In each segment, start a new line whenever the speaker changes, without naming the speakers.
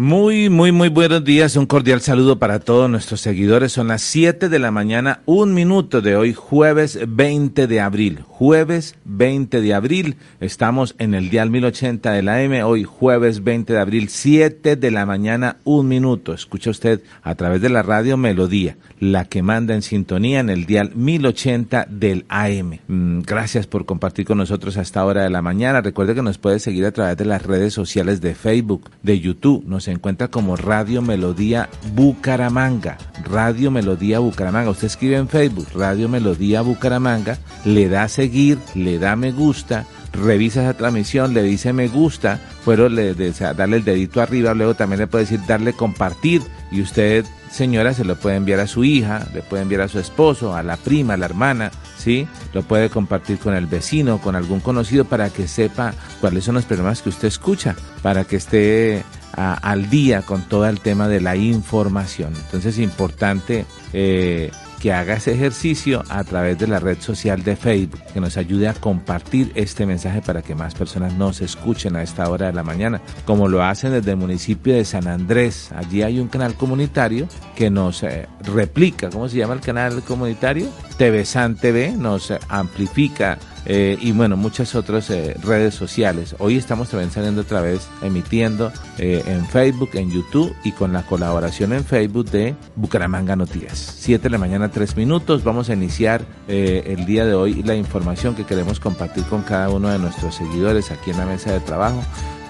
Muy, muy, muy buenos días. Un cordial saludo para todos nuestros seguidores. Son las 7 de la mañana, un minuto de hoy, jueves 20 de abril. Jueves 20 de abril. Estamos en el dial 1080 de la M. Hoy, jueves 20 de abril, 7 de la mañana, un minuto. Escucha usted a través de la radio Melodía, la que manda en sintonía en el dial 1080 del AM. Mm, gracias por compartir con nosotros a esta hora de la mañana. Recuerde que nos puede seguir a través de las redes sociales de Facebook, de YouTube. Nos encuentra como Radio Melodía Bucaramanga. Radio Melodía Bucaramanga. Usted escribe en Facebook Radio Melodía Bucaramanga, le da seguir, le da me gusta, revisa esa transmisión, le dice me gusta, pero le, darle el dedito arriba, luego también le puede decir darle compartir y usted, señora, se lo puede enviar a su hija, le puede enviar a su esposo, a la prima, a la hermana, ¿sí? Lo puede compartir con el vecino, con algún conocido para que sepa cuáles son los problemas que usted escucha, para que esté al día con todo el tema de la información. Entonces es importante eh, que haga ese ejercicio a través de la red social de Facebook, que nos ayude a compartir este mensaje para que más personas nos escuchen a esta hora de la mañana, como lo hacen desde el municipio de San Andrés. Allí hay un canal comunitario que nos eh, replica, ¿cómo se llama el canal comunitario? TV San TV, nos amplifica eh, y bueno, muchas otras eh, redes sociales. Hoy estamos también saliendo otra vez, emitiendo eh, en Facebook, en YouTube y con la colaboración en Facebook de Bucaramanga Noticias. 7 de la mañana, 3 minutos. Vamos a iniciar el día de hoy la información que queremos compartir con cada uno de nuestros seguidores aquí en la mesa de trabajo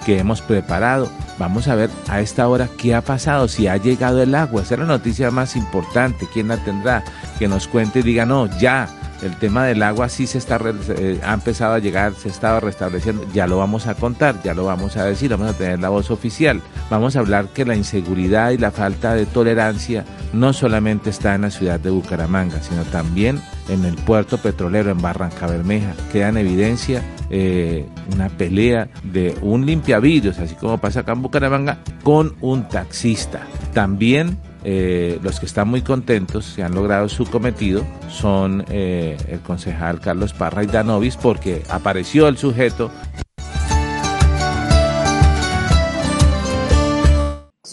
que hemos preparado. Vamos a ver a esta hora qué ha pasado, si ha llegado el agua. Esa es la noticia más importante. ¿Quién la tendrá? Que nos cuente y diga, no, ya el tema del agua sí se está eh, ha empezado a llegar, se estaba restableciendo, ya lo vamos a contar, ya lo vamos a decir, vamos a tener la voz oficial. Vamos a hablar que la inseguridad y la falta de tolerancia no solamente está en la ciudad de Bucaramanga, sino también en el puerto petrolero en Barranca Bermeja. Queda en evidencia eh, una pelea de un limpiavidrios, así como pasa acá en Bucaramanga, con un taxista. También eh, los que están muy contentos, se han logrado su cometido, son eh, el concejal Carlos Parra y Danovis, porque apareció el sujeto.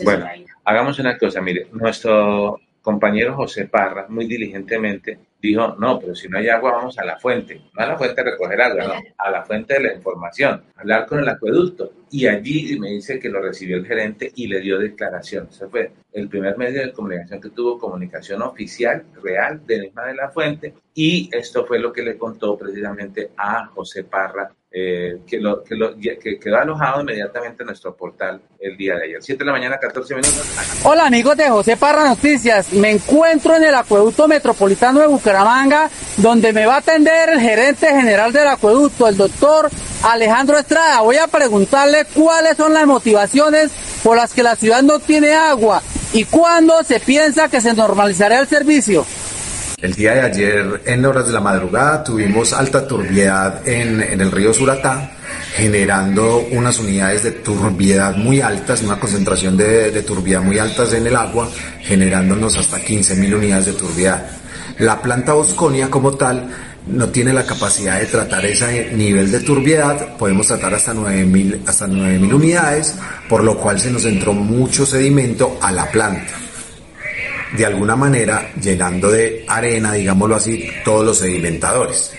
Bueno, hagamos una cosa, mire, nuestro compañero José Parra, muy diligentemente, dijo, no, pero si no hay agua, vamos a la fuente. No a la fuente de recoger agua, no, a la fuente de la información, hablar con el acueducto. Y allí me dice que lo recibió el gerente y le dio declaración. Ese fue el primer medio de comunicación que tuvo comunicación oficial, real, de misma de la fuente. Y esto fue lo que le contó precisamente a José Parra eh, que, lo, que, lo, que, quedó alojado inmediatamente en nuestro portal el día de ayer. 7 de la mañana, 14 minutos.
Hola amigos de José Parra Noticias, me encuentro en el acueducto metropolitano de Bucaramanga, donde me va a atender el gerente general del acueducto, el doctor Alejandro Estrada. Voy a preguntarle cuáles son las motivaciones por las que la ciudad no tiene agua y cuándo se piensa que se normalizará el servicio.
El día de ayer, en horas de la madrugada, tuvimos alta turbiedad en, el río Suratá, generando unas unidades de turbiedad muy altas, una concentración de, de turbiedad muy altas en el agua, generándonos hasta 15.000 unidades de turbiedad. La planta Bosconia como tal no tiene la capacidad de tratar ese nivel de turbiedad, podemos tratar hasta 9.000 hasta 9.000 unidades, por lo cual se nos entró mucho sedimento a la planta de alguna manera llenando de arena, digámoslo así, todos los sedimentadores.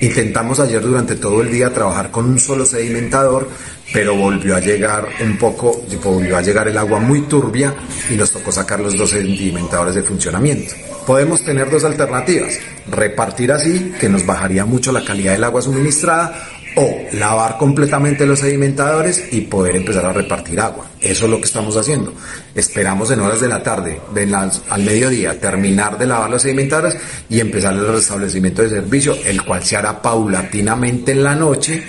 Intentamos ayer durante todo el día trabajar con un solo sedimentador, pero volvió a llegar un poco, volvió a llegar el agua muy turbia y nos tocó sacar los dos sedimentadores de funcionamiento. Podemos tener dos alternativas, repartir así, que nos bajaría mucho la calidad del agua suministrada, o lavar completamente los sedimentadores y poder empezar a repartir agua. Eso es lo que estamos haciendo. Esperamos en horas de la tarde, al mediodía, terminar de lavar los sedimentadores y empezar el restablecimiento de servicio, el cual se hará paulatinamente en la noche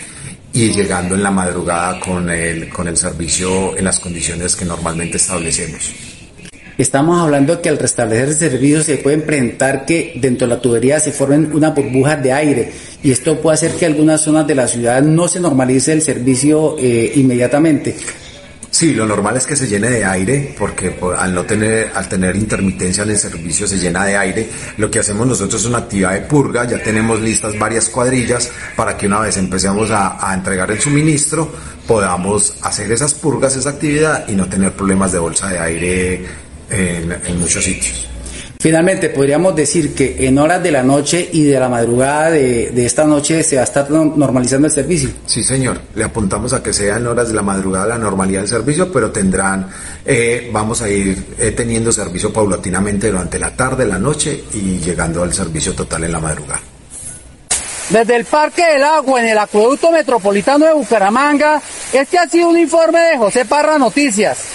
y llegando en la madrugada con el, con el servicio en las condiciones que normalmente establecemos.
Estamos hablando que al restablecer el servicio se puede presentar que dentro de la tubería se formen unas burbujas de aire y esto puede hacer que algunas zonas de la ciudad no se normalice el servicio eh, inmediatamente.
Sí, lo normal es que se llene de aire, porque al no tener, al tener intermitencia en el servicio se llena de aire. Lo que hacemos nosotros es una actividad de purga, ya tenemos listas varias cuadrillas para que una vez empecemos a entregar el suministro, podamos hacer esas purgas, esa actividad y no tener problemas de bolsa de aire en, muchos sitios.
Finalmente, podríamos decir que en horas de la noche y de la madrugada de, esta noche se va a estar normalizando el servicio.
Sí, señor. Le apuntamos a que sea en horas de la madrugada la normalidad del servicio, pero tendrán, eh, vamos a ir eh, teniendo servicio paulatinamente durante la tarde, la noche y llegando al servicio total en la madrugada.
Desde el Parque del Agua en el Acueducto Metropolitano de Bucaramanga, este ha sido un informe de José Parra Noticias.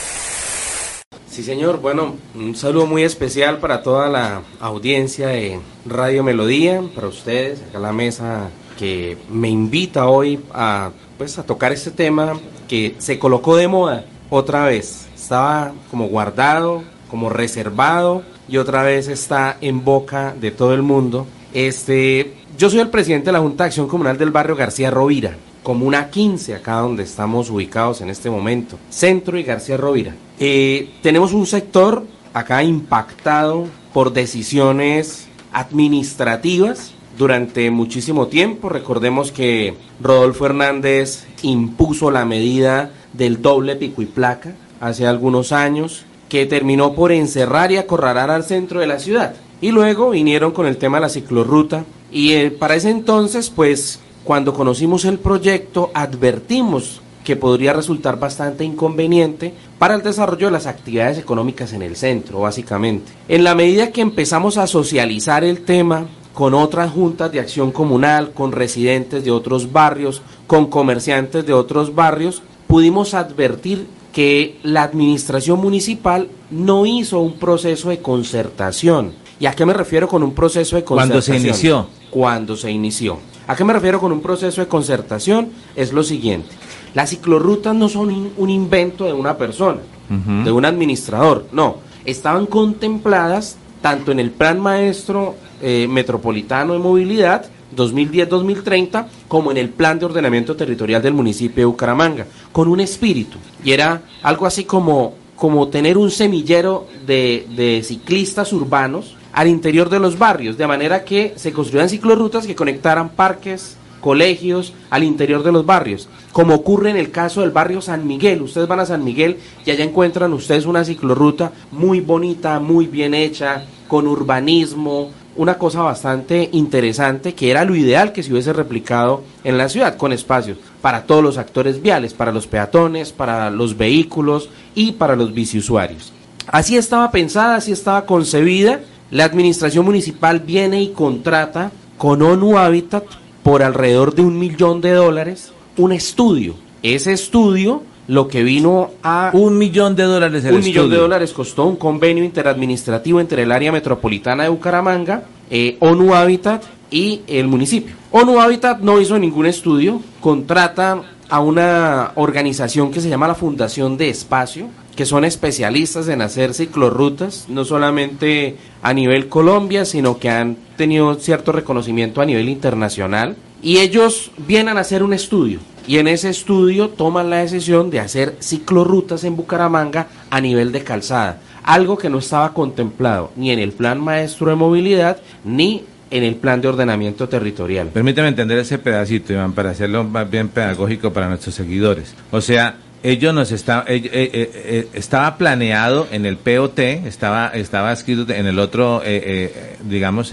Sí, señor. Bueno, un saludo muy especial para toda la audiencia de Radio Melodía, para ustedes, acá la mesa que me invita hoy a, pues, a tocar este tema que se colocó de moda otra vez. Estaba como guardado, como reservado y otra vez está en boca de todo el mundo. Este, yo soy el presidente de la Junta de Acción Comunal del barrio García Rovira, Comuna 15, acá donde estamos ubicados en este momento, Centro y García Rovira. Eh, tenemos un sector acá impactado por decisiones administrativas durante muchísimo tiempo. Recordemos que Rodolfo Hernández impuso la medida del doble pico y placa hace algunos años, que terminó por encerrar y acorralar al centro de la ciudad. Y luego vinieron con el tema de la ciclorruta. Y eh, para ese entonces, pues, cuando conocimos el proyecto, advertimos que podría resultar bastante inconveniente para el desarrollo de las actividades económicas en el centro, básicamente. En la medida que empezamos a socializar el tema con otras juntas de acción comunal, con residentes de otros barrios, con comerciantes de otros barrios, pudimos advertir que la administración municipal no hizo un proceso de concertación. ¿Y a qué me refiero con un proceso de concertación?
Cuando se inició.
Cuando se inició. ¿A qué me refiero con un proceso de concertación? Es lo siguiente. Las ciclorrutas no son un invento de una persona, de un administrador, no. Estaban contempladas tanto en el Plan Maestro eh, Metropolitano de Movilidad 2010-2030 como en el Plan de Ordenamiento Territorial del municipio de Bucaramanga, con un espíritu. Y era algo así como, como tener un semillero de, de ciclistas urbanos al interior de los barrios, de manera que se construyeran ciclorrutas que conectaran parques, colegios al interior de los barrios, como ocurre en el caso del barrio San Miguel. Ustedes van a San Miguel y allá encuentran ustedes una ciclorruta muy bonita, muy bien hecha, con urbanismo, una cosa bastante interesante que era lo ideal que se hubiese replicado en la ciudad, con espacios para todos los actores viales, para los peatones, para los vehículos y para los biciusuarios. Así estaba pensada, así estaba concebida. La administración municipal viene y contrata con ONU Habitat por alrededor de un millón de dólares un estudio. Ese estudio lo que vino a...
Un millón de dólares
Un millón de dólares costó un convenio interadministrativo entre el área metropolitana de Bucaramanga, eh, ONU Habitat y el municipio. ONU Habitat no hizo ningún estudio, contrata a una organización que se llama la Fundación de Espacio, que son especialistas en hacer ciclorrutas, no solamente a nivel Colombia, sino que han tenido cierto reconocimiento a nivel internacional. Y ellos vienen a hacer un estudio. Y en ese estudio toman la decisión de hacer ciclorrutas en Bucaramanga a nivel de calzada. Algo que no estaba contemplado ni en el plan maestro de movilidad ni en el plan de ordenamiento territorial.
Permítame entender ese pedacito, Iván, para hacerlo más bien pedagógico para nuestros seguidores. O sea, ellos nos está, eh, eh, eh, estaba planeado en el POT, estaba, estaba escrito en el otro, digamos,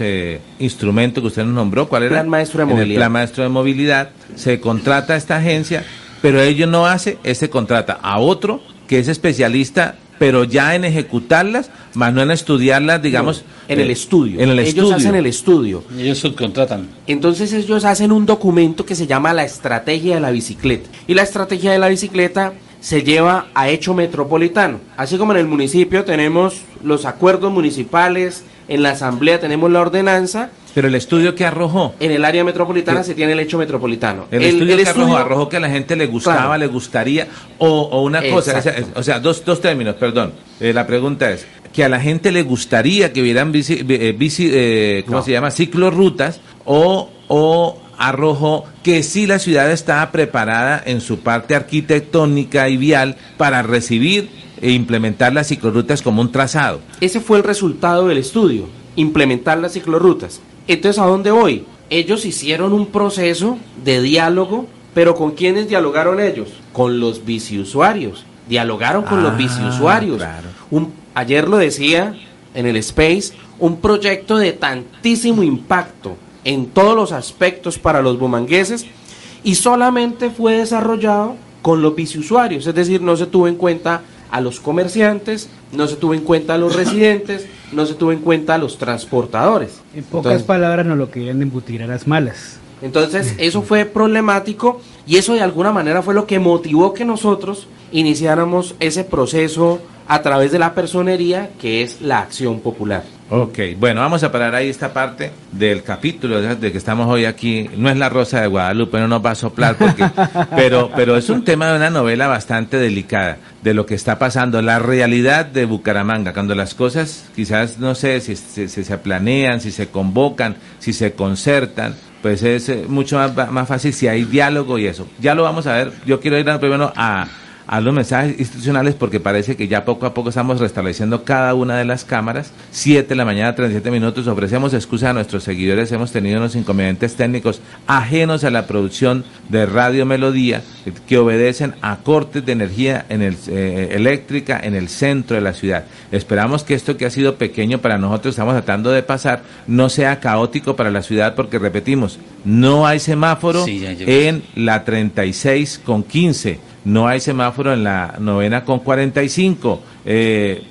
instrumento que usted nos nombró, ¿cuál era?
Plan maestro de movilidad.
el plan maestro de movilidad, se contrata a esta agencia, pero ellos no hace, ese contrata a otro que es especialista pero ya en ejecutarlas, más no en estudiarlas, digamos.
en el estudio.
En el
ellos hacen el estudio.
Ellos subcontratan.
Entonces ellos hacen un documento que se llama la estrategia de la bicicleta. Y la estrategia de la bicicleta se lleva a hecho metropolitano. Así como en el municipio tenemos los acuerdos municipales en la asamblea tenemos la ordenanza.
Pero el estudio que arrojó.
En el área metropolitana se tiene el hecho metropolitano.
El, estudio que arrojó, arrojó que a la gente le gustaba, le gustaría, o, una cosa, o sea, dos, dos términos, perdón. Eh, la pregunta es, que a la gente le gustaría que hubieran bici, eh, bici eh, ¿cómo se llama? Ciclorrutas, o, o arrojó que sí la ciudad estaba preparada en su parte arquitectónica y vial para recibir e implementar las ciclorrutas como un trazado.
Ese fue el resultado del estudio, implementar las ciclorrutas. Entonces, ¿a dónde voy? Ellos hicieron un proceso de diálogo, pero ¿con quiénes dialogaron ellos? Con los biciusuarios. Dialogaron con los ah, biciusuarios. Un, ayer lo decía en el Space, un proyecto de tantísimo impacto en todos los aspectos para los bumangueses y solamente fue desarrollado con los biciusuarios, es decir, no se tuvo en cuenta a los comerciantes, no se tuvo en cuenta a los residentes, no se tuvo en cuenta a los transportadores.
En pocas palabras no lo querían embutir a las malas.
Entonces eso fue problemático y eso de alguna manera fue lo que motivó que nosotros iniciáramos ese proceso a través de la personería que es la acción popular.
Ok, bueno, vamos a parar ahí esta parte del capítulo de que estamos hoy aquí. No es la Rosa de Guadalupe, no nos va a soplar, porque, pero, pero es un tema de una novela bastante delicada, de lo que está pasando, la realidad de Bucaramanga, cuando las cosas quizás no sé si, se planean, si se convocan, si se concertan, pues es eh, mucho más, más fácil si hay diálogo y eso. Ya lo vamos a ver. Yo quiero ir primero a a los mensajes institucionales porque parece que ya poco a poco estamos restableciendo cada una de las cámaras. 7 de la mañana, 37 minutos. Ofrecemos excusa a nuestros seguidores. Hemos tenido unos inconvenientes técnicos ajenos a la producción de Radio Melodía que obedecen a cortes de energía en el, eh, eléctrica en el centro de la ciudad. Esperamos que esto que ha sido pequeño para nosotros, estamos tratando de pasar, no sea caótico para la ciudad porque repetimos, no hay semáforo en la 36 con 15 no hay semáforo en la novena con 45. Eh,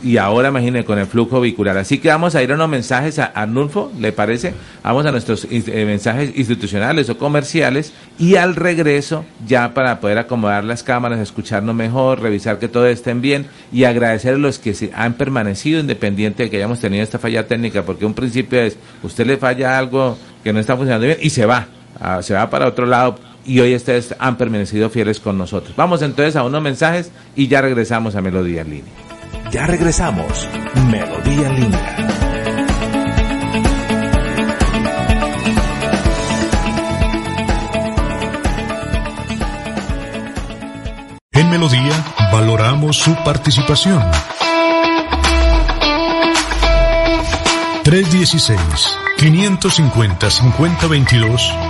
y ahora imaginen con el flujo vehicular. Así que vamos a ir a unos mensajes a Arnulfo, ¿le parece? Vamos a nuestros eh, mensajes institucionales o comerciales y al regreso ya para poder acomodar las cámaras, escucharnos mejor, revisar que todo esté bien y agradecer a los que se han permanecido independiente de que hayamos tenido esta falla técnica, porque un principio es, usted le falla algo que no está funcionando bien y se va, ah, se va para otro lado y hoy ustedes han permanecido fieles con nosotros. Vamos entonces a unos mensajes y ya regresamos a Melodía en línea.
Ya regresamos, Melodía en línea.
En Melodía valoramos su participación. 316 550 5022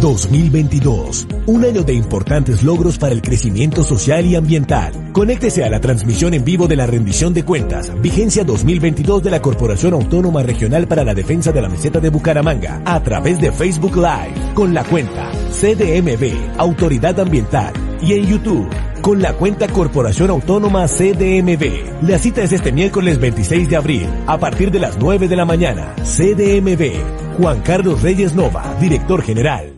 2022, un año de importantes logros para el crecimiento social y ambiental. Conéctese a la transmisión en vivo de la rendición de cuentas, vigencia 2022 de la Corporación Autónoma Regional para la Defensa de la Meseta de Bucaramanga, a través de Facebook Live, con la cuenta CDMB, Autoridad Ambiental, y en YouTube, con la cuenta Corporación Autónoma CDMB. La cita es este miércoles 26 de abril, a partir de las 9 de la mañana. CDMB, Juan Carlos Reyes Nova, director general.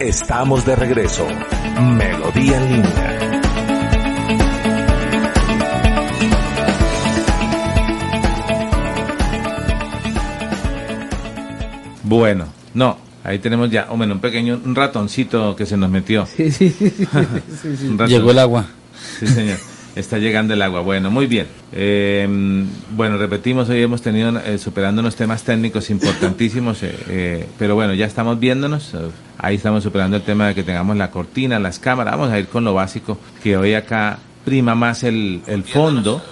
Estamos de regreso. Melodía en línea.
Bueno, no, ahí tenemos ya, bueno, un pequeño un ratoncito que se nos metió.
Sí, sí, sí.
Llegó el agua.
Sí, señor. Está llegando el agua. Bueno, muy bien. Eh, bueno, repetimos, hoy hemos tenido eh, superando unos temas técnicos importantísimos, eh, eh, pero bueno, ya estamos viéndonos. ahí estamos superando el tema de que tengamos la cortina, las cámaras. Vamos a ir con lo básico, que hoy acá prima más el, el fondo,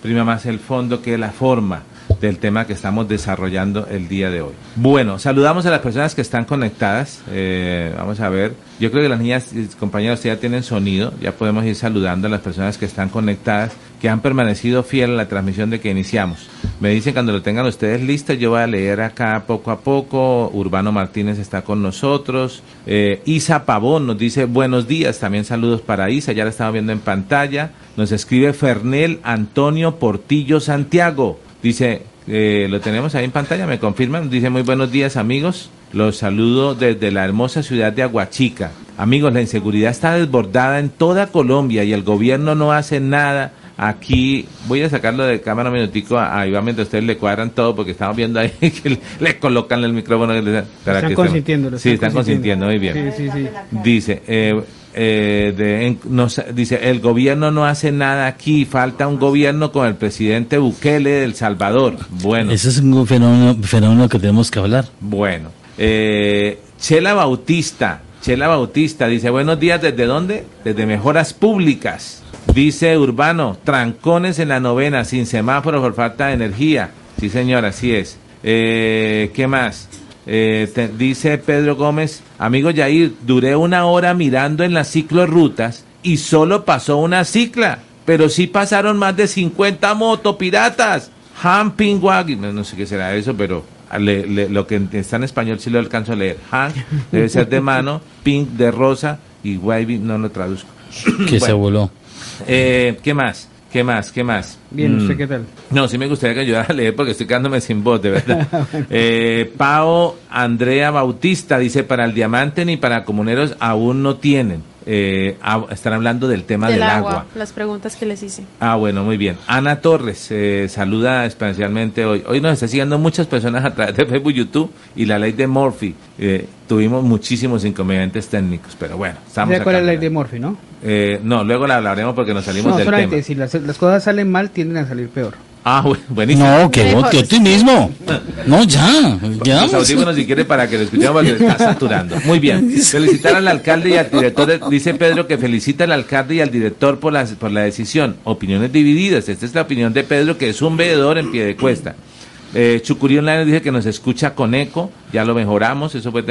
prima más el fondo que la forma del tema que estamos desarrollando el día de hoy. Bueno, saludamos a las personas que están conectadas. Eh, vamos a ver. Yo creo que las niñas compañeros ya tienen sonido. Ya podemos ir saludando a las personas que están conectadas, que han permanecido fieles a la transmisión de que iniciamos. Me dicen cuando lo tengan ustedes listo, yo voy a leer acá poco a poco. Urbano Martínez está con nosotros. Eh, Isa Pavón nos dice buenos días. También saludos para Isa. Ya la estamos viendo en pantalla. Nos escribe Fernel Antonio Portillo Santiago. Dice, eh, lo tenemos ahí en pantalla, me confirman. Dice, muy buenos días amigos. Los saludo desde la hermosa ciudad de Aguachica. Amigos, la inseguridad está desbordada en toda Colombia y el gobierno no hace nada. Aquí voy a sacarlo de cámara un minutico a, Iván mientras ustedes le cuadran todo porque estamos viendo ahí que le, le colocan el micrófono. que le- para
Están
que
consintiendo,
Sí,
están
están consintiendo, muy bien.
Sí, sí, sí.
Dice, eh, eh, de- nos- dice, el gobierno no hace nada aquí, falta un gobierno con el presidente Bukele del Salvador. Bueno,
Ese es un fenómeno, fenómeno que tenemos que hablar.
bueno. Eh, Chela Bautista, Chela Bautista dice, buenos días, ¿desde dónde? Desde Mejoras Públicas. Dice Urbano, trancones en la novena, sin semáforo por falta de energía. Sí, señor, así es. Eh, ¿Qué más? Eh, te- dice Pedro Gómez, amigo Yair, duré una hora mirando en las ciclorrutas y solo pasó una cicla, pero sí pasaron más de 50 motopiratas. Humping Wagon, no, no sé qué será eso, pero le- le- lo que está en español sí lo alcanzo a leer. Hank debe ser de mano, pink de rosa y wavy no lo traduzco.
Que se voló.
Eh, ¿Qué más? ¿Qué más? ¿Qué más?
Bien,
Mm.
¿usted qué tal?
No, sí me gustaría que ayudara a leer porque estoy quedándome sin voz, de verdad. eh, Pao Andrea Bautista dice, para el diamante ni para comuneros aún no tienen. Eh, ah, están hablando del tema
del
del
agua,
agua.
las preguntas que les hice.
Ah, bueno, muy bien. Ana Torres eh, saluda especialmente hoy. Hoy nos está siguiendo muchas personas a través de Facebook, YouTube y la ley de Murphy. Eh, tuvimos muchísimos inconvenientes técnicos, pero bueno, estamos
¿Sabe cuál es la ley de Morphy, no?
Eh, no, luego la hablaremos porque nos salimos
No,
del tema.
si las, las cosas salen mal, tienden a salir peor.
Ah, bu- buenísimo.
No, que tú mismo. No, ya. Ya.
Los audífonos si quiere para que lo escuchemos porque le está saturando. Muy bien. Felicitar al alcalde y al director. de- dice Pedro que felicita al alcalde y al director por la, por la decisión. Opiniones divididas. Esta es la opinión de Pedro que es un veedor en pie de cuesta. Eh, Chucurí Online dice que nos escucha con eco, ya lo mejoramos, eso fue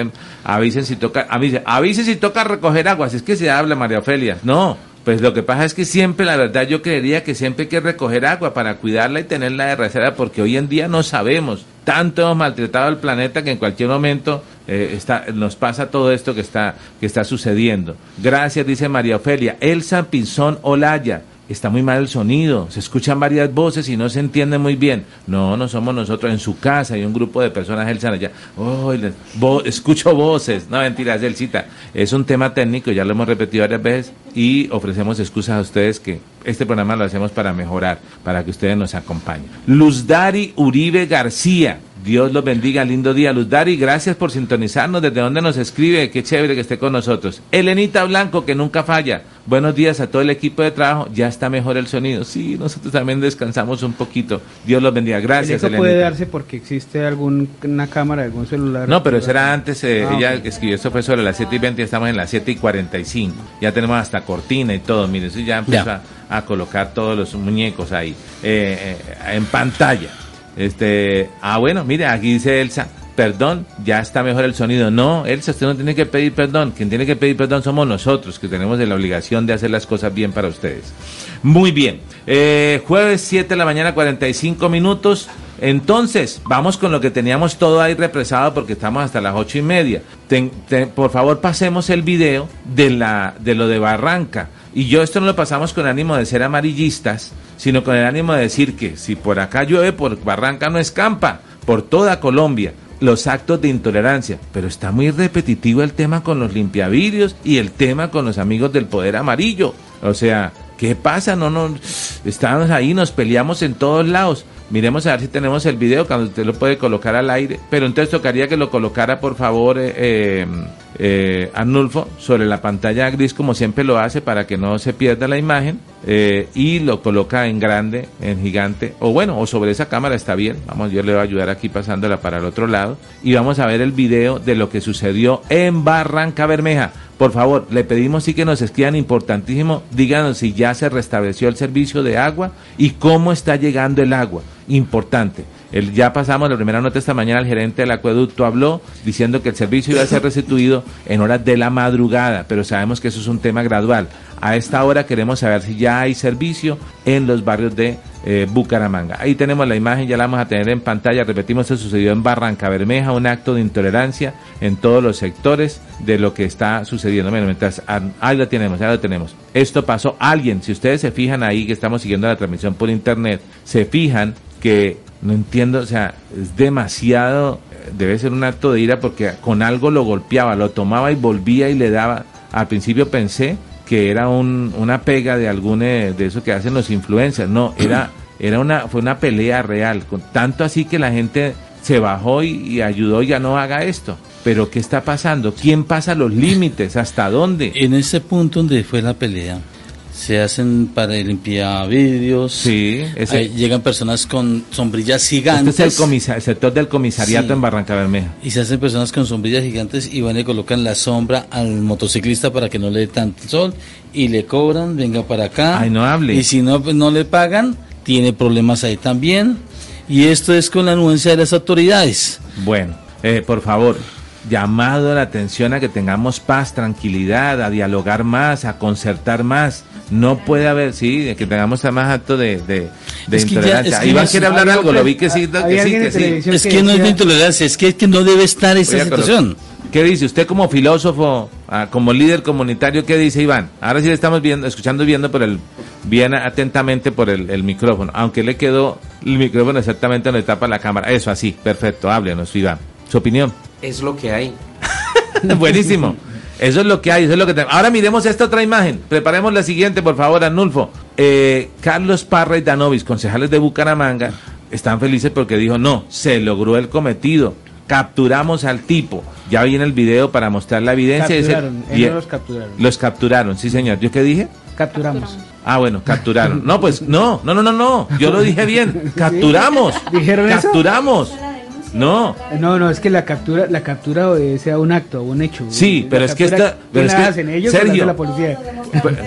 avisen si toca, avisen, avisen si toca recoger aguas, es que se habla María Ofelia, no, pues lo que pasa es que siempre, la verdad, yo creería que siempre hay que recoger agua para cuidarla y tenerla de reserva, porque hoy en día no sabemos. Tanto hemos maltratado al planeta que en cualquier momento eh, está, nos pasa todo esto que está, que está sucediendo. Gracias, dice María Ofelia. Elsa Pinzón Olaya. Está muy mal el sonido, se escuchan varias voces y no se entiende muy bien. No, no somos nosotros. En su casa hay un grupo de personas, Elsa, allá. Oh, les- escucho voces. No, mentiras, Elcita. Es un tema técnico, ya lo hemos repetido varias veces y ofrecemos excusas a ustedes que este programa lo hacemos para mejorar, para que ustedes nos acompañen. Luzdari Uribe García. Dios los bendiga, lindo día, Luzdari. Gracias por sintonizarnos. ¿Desde dónde nos escribe? Qué chévere que esté con nosotros. Elenita Blanco, que nunca falla. Buenos días a todo el equipo de trabajo. Ya está mejor el sonido. Sí, nosotros también descansamos un poquito. Dios los bendiga. Gracias,
Eso puede darse porque existe alguna cámara, algún celular.
No, pero eso era antes, eh,
Ah,
ella escribió, esto fue sobre las 7 y 20, ya estamos en las 7 y 45. Ya tenemos hasta cortina y todo, mire, eso ya empezó
Ya.
A, a colocar todos los muñecos ahí, eh, eh, en pantalla. Este, ah, bueno, mire, aquí dice Elsa, perdón, ya está mejor el sonido. No, Elsa, usted no tiene que pedir perdón, quien tiene que pedir perdón somos nosotros, que tenemos la obligación de hacer las cosas bien para ustedes. Muy bien, eh, jueves 7 de la mañana, 45 minutos. Entonces, vamos con lo que teníamos todo ahí represado porque estamos hasta las ocho y media. Ten- te- por favor, pasemos el video de, la, de lo de Barranca. Y yo esto no lo pasamos con ánimo de ser amarillistas, sino con el ánimo de decir que si por acá llueve, por Barranca no escampa, por toda Colombia los actos de intolerancia, pero está muy repetitivo el tema con los limpiavidrios y el tema con los amigos del poder amarillo. O sea, ¿qué pasa? No, no, estamos ahí, nos peleamos en todos lados. Miremos a ver si tenemos el video cuando usted lo puede colocar al aire. Pero entonces tocaría que lo colocara, por favor, eh, eh, eh, Arnulfo, sobre la pantalla gris, como siempre lo hace, para que no se pierda la imagen. eh, y lo coloca en grande, en gigante. O bueno, o sobre esa cámara está bien. Vamos, yo le voy a ayudar aquí pasándola para el otro lado. Y vamos a ver el video de lo que sucedió en Barranca Bermeja. Por favor, le pedimos sí que nos escriban importantísimo, díganos si ya se restableció el servicio de agua y cómo está llegando el agua. Importante. El, ya pasamos la primera nota esta mañana, el gerente del acueducto habló diciendo que el servicio iba a ser restituido en horas de la madrugada, pero sabemos que eso es un tema gradual. A esta hora queremos saber si ya hay servicio en los barrios de eh, Bucaramanga. Ahí tenemos la imagen, ya la vamos a tener en pantalla. Repetimos, esto sucedió en Barranca Bermeja, un acto de intolerancia en todos los sectores de lo que está sucediendo. Bueno, mientras, ah, ahí lo tenemos, ya lo tenemos. Esto pasó, alguien, si ustedes se fijan ahí que estamos siguiendo la transmisión por internet, se fijan que no entiendo, o sea, es demasiado, debe ser un acto de ira porque con algo lo golpeaba, lo tomaba y volvía y le daba. Al principio pensé que era un, una pega de algún eh, de eso que hacen los influencers, no, era era una fue una pelea real, con tanto así que la gente se bajó y, y ayudó ya no haga esto. Pero ¿qué está pasando? ¿Quién pasa los límites? ¿Hasta dónde?
En ese punto donde fue la pelea, se hacen para limpiar vidrios.
Sí, ese-
Ahí llegan personas con sombrillas
Este
gigantes.
es el, comisa- el sector del comisariato
Sí.
en Barranca Bermeja.
Y se hacen personas con sombrillas gigantes y van y colocan la sombra al motociclista para que no le dé tanto sol y le cobran, venga para acá.
Ay, no hable.
Y si no, pues no le pagan, tiene problemas ahí también. Y esto es con la anuencia de las autoridades.
Bueno, eh, por favor, llamado la atención a que tengamos paz, tranquilidad, a dialogar más, a concertar más. No puede haber, sí, de que tengamos más acto de, de, de
Es que ya-
intolerancia.
es que
Iván
ya-
quiere hablar algo, lo vi que sí, que sí, que
Es
que
que no es de intolerancia, es que, es que no debe estar esa situación.
¿Qué dice usted como filósofo, ah, como líder comunitario? ¿Qué dice Iván? Ahora sí le estamos viendo, escuchando y viendo por el, bien atentamente por el, el micrófono, aunque le quedó el micrófono exactamente donde tapa la cámara. Eso así, perfecto, háblenos, Iván. Su opinión.
Es lo que hay.
Buenísimo. Eso es lo que hay, eso es lo que tenemos. Ahora miremos esta otra imagen. Preparemos la siguiente, por favor, Arnulfo. Eh, Carlos Parra y Danovis, concejales de Bucaramanga, están felices porque dijo, no, se logró el cometido. Capturamos al tipo. Ya viene el video para mostrar la evidencia.
Capturaron,
Bien.
los capturaron.
Los capturaron, sí señor. ¿Yo qué dije?
Capturamos.
Ah, bueno, capturaron. No, pues no, no, no, no, no. Yo lo dije bien. Capturamos.
¿Dijeron eso?
No.
No, no, es que la captura, la captura obedece a un acto, a un hecho.
Sí,
La
pero es que esta- pero
¿quién
es que-
hacen ellos
Sergio.
la policía?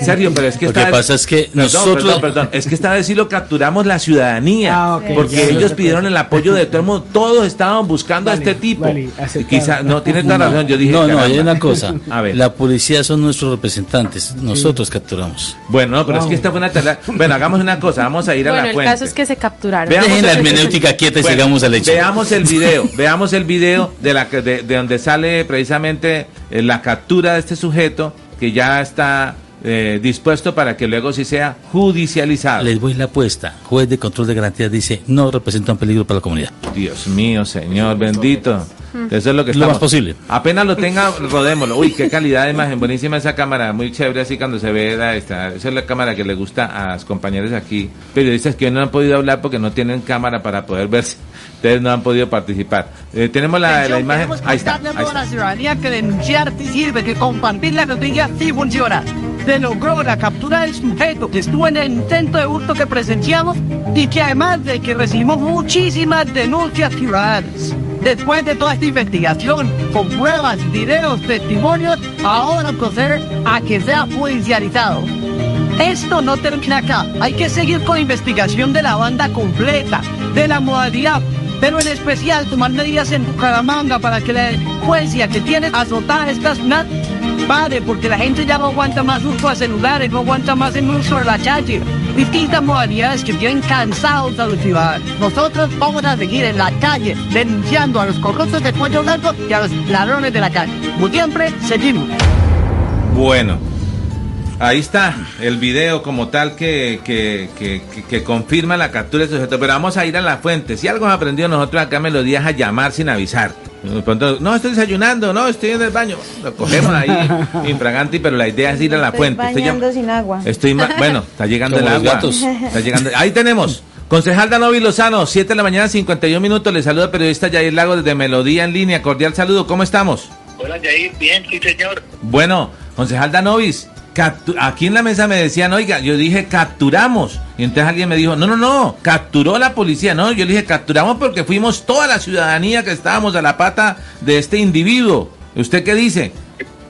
Sergio, pero es que
Lo que pasa es que
Perdón,
nosotros-
Perdón, perdón, Es que esta vez sí lo capturamos la ciudadanía.
Ah, ok,
porque
ya,
ellos pidieron el apoyo de todo el mundo. Todos estaban buscando
Vale,
a este tipo.
vale,
Y
aceptado.
Quizá, no, tiene toda razón. Yo dije.
no, no, hay una cosa.
A ver.
La policía son nuestros representantes. Nosotros capturamos.
Bueno, no, pero es que esta fue una tarea. Bueno, hagamos una cosa. Vamos a ir a la
el
fuente.
caso es que se capturaron.
Veamos
Dejen la
el-
hermenéutica quieta y
Bueno,
sigamos al hecho.
Veamos el video, veamos el video de la de, de donde sale precisamente eh, la captura de este sujeto que ya está eh, dispuesto para que luego sí sea judicializado.
Les voy la apuesta. Juez de control de garantías dice no representa un peligro para la comunidad.
Dios mío, Señor bendito. Eso es lo que
Lo
estamos.
más posible.
Apenas lo tenga, rodémoslo. Uy, qué calidad de imagen. Buenísima esa cámara. Muy chévere así cuando se ve la, esta. Esa es la cámara que le gusta a los compañeros aquí. Periodistas que hoy no han podido hablar porque no tienen cámara para poder verse. Ustedes no han podido participar. Eh, tenemos la, la imagen. Ahí está. ahí está.
la ciudadanía que denunciar te sirve, que compartir la noticia sí funciona. Se logró la captura del sujeto que estuvo en el intento de hurto que presenciamos y que además de que recibimos muchísimas denuncias ciudadanas. Después de toda esta investigación, con pruebas, videos, testimonios, ahora proceder a que sea judicializado. Esto no termina acá. Hay que seguir con investigación de la banda completa, de la modalidad, pero en especial tomar medidas en Bucaramanga para que la delincuencia que tiene azotada esta ciudad pare, porque la gente ya no aguanta más uso de celulares, no aguanta más el uso de la calle. Distintas modalidades que tienen cansados a los ciudadanos. Nosotros vamos a seguir en la calle denunciando a los corruptos de cuello blanco y a los ladrones de la calle. Como siempre, seguimos.
Bueno, ahí está el video como tal que, que, que, confirma la captura de sujeto. Pero vamos a ir a la fuente. Si algo hemos aprendido nosotros acá, Melodías a llamar sin avisar. No, estoy desayunando, no, estoy en el baño. Lo cogemos ahí, infraganti, pero la idea es ir a la fuente.
Estoy bañando sin agua.
Estoy bueno, está llegando el agua. Está llegando. Ahí tenemos. Concejal Danovi Lozano, 7 de la mañana, 51 minutos. Le saluda el periodista Yair Lago desde Melodía en línea. Cordial saludo, ¿cómo estamos?
Hola Yair, bien, sí señor.
Bueno, concejal Danovis, aquí en la mesa me decían, oiga, yo dije capturamos. Y entonces alguien me dijo, no, no, no, capturó la policía. No, yo le dije capturamos porque fuimos toda la ciudadanía que estábamos a la pata de este individuo. ¿Usted qué dice?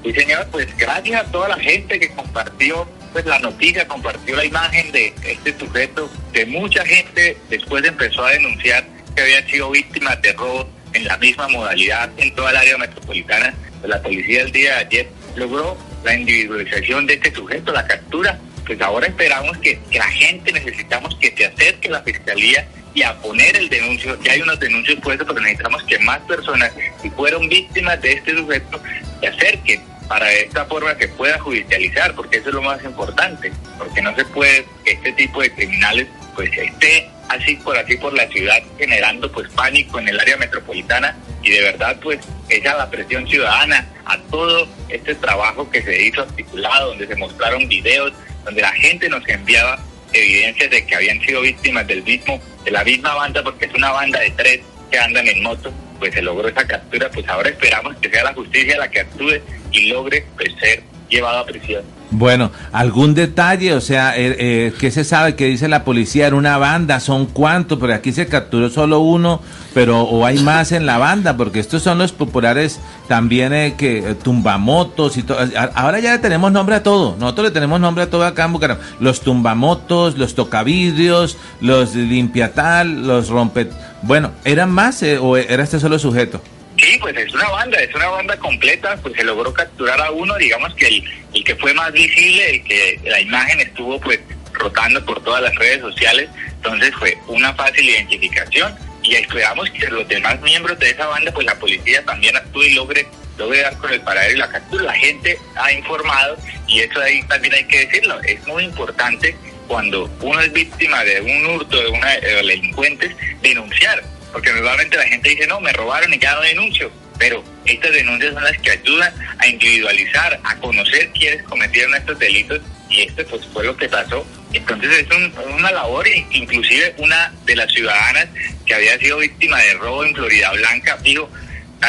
Sí, señor, pues gracias a toda la gente que compartió pues la noticia, compartió la imagen de este sujeto, de mucha gente después empezó a denunciar que había sido víctima de robo en la misma modalidad en toda el área metropolitana. La policía el día de ayer logró la individualización de este sujeto, la captura. Pues ahora esperamos que, la gente necesitamos que se acerque a la fiscalía y a poner el denuncio. Ya hay unos denuncios puestos, pero necesitamos que más personas que fueron víctimas de este sujeto se acerquen para de esta forma que pueda judicializar, porque eso es lo más importante, porque no se puede que este tipo de criminales pues esté así por así por la ciudad generando pues pánico en el área metropolitana y de verdad pues esa la presión ciudadana a todo este trabajo que se hizo articulado, donde se mostraron videos, donde la gente nos enviaba evidencias de que habían sido víctimas del mismo, de la misma banda, porque es una banda de tres que andan en moto, pues se logró esa captura, pues ahora esperamos que sea la justicia la que actúe y logre pues, ser llevado a prisión.
Bueno, ¿algún detalle? O sea, eh, eh, ¿qué se sabe? ¿Qué dice la policía? ¿Era una banda? ¿Son cuántos? Pero aquí se capturó solo uno, pero o hay más en la banda, porque estos son los populares también eh, que eh, tumbamotos y todo. Ahora ya le tenemos nombre a todo. Nosotros le tenemos nombre a todo acá en Bucaramanga. Los tumbamotos, los tocavidrios, los limpiatal, los rompe... Bueno, ¿eran más o era este solo sujeto?
Sí, pues es una banda, es una banda completa, pues se logró capturar a uno, digamos que el, el que fue más visible, el que la imagen estuvo pues rotando por todas las redes sociales, entonces fue una fácil identificación y esperamos que los demás miembros de esa banda, pues la policía también actúe y logre, logre dar con el paradero y la captura. La gente ha informado y eso ahí también hay que decirlo, es muy importante cuando uno es víctima de un hurto, de una de delincuentes, denunciar porque normalmente la gente dice, no, me robaron y ya no denuncio. Pero estas denuncias son las que ayudan a individualizar, a conocer quiénes cometieron estos delitos y este pues fue lo que pasó. Entonces es una labor, inclusive una de las ciudadanas que había sido víctima de robo en Florida Blanca dijo,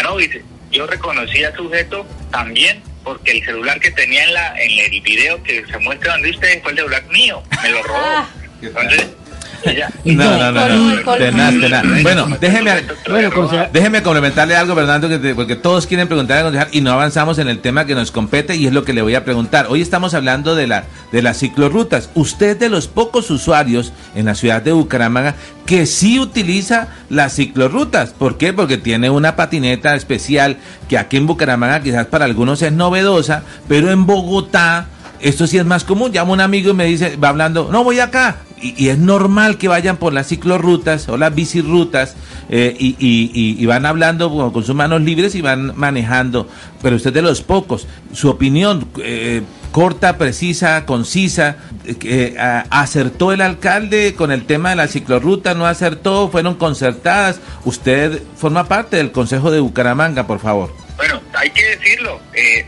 no, dice, yo reconocí al sujeto también porque el celular que tenía en la en el video que se muestra donde ustedes fue el celular mío, me lo robó. Ah. Entonces
no, no, no, Tenaz, tenaz. Bueno, déjeme, déjeme complementarle algo, Fernando, porque todos quieren preguntar al y no avanzamos en el tema que nos compete y es lo que le voy a preguntar. Hoy estamos hablando de, la, de las ciclorrutas. Usted de los pocos usuarios en la ciudad de Bucaramanga que sí utiliza las ciclorrutas. ¿Por qué? Porque tiene una patineta especial que aquí en Bucaramanga quizás para algunos es novedosa, pero en Bogotá esto sí es más común. Llama un amigo y me dice, va hablando, no voy acá, y, es normal que vayan por las ciclorrutas o las bicirrutas eh, y, van hablando con sus manos libres y van manejando. Pero usted de los pocos, su opinión eh, corta, precisa, concisa, eh, ¿acertó el alcalde con el tema de la ciclorruta? ¿No acertó? ¿Fueron concertadas? Usted forma parte del Consejo de Bucaramanga, por favor.
Bueno, hay que decirlo,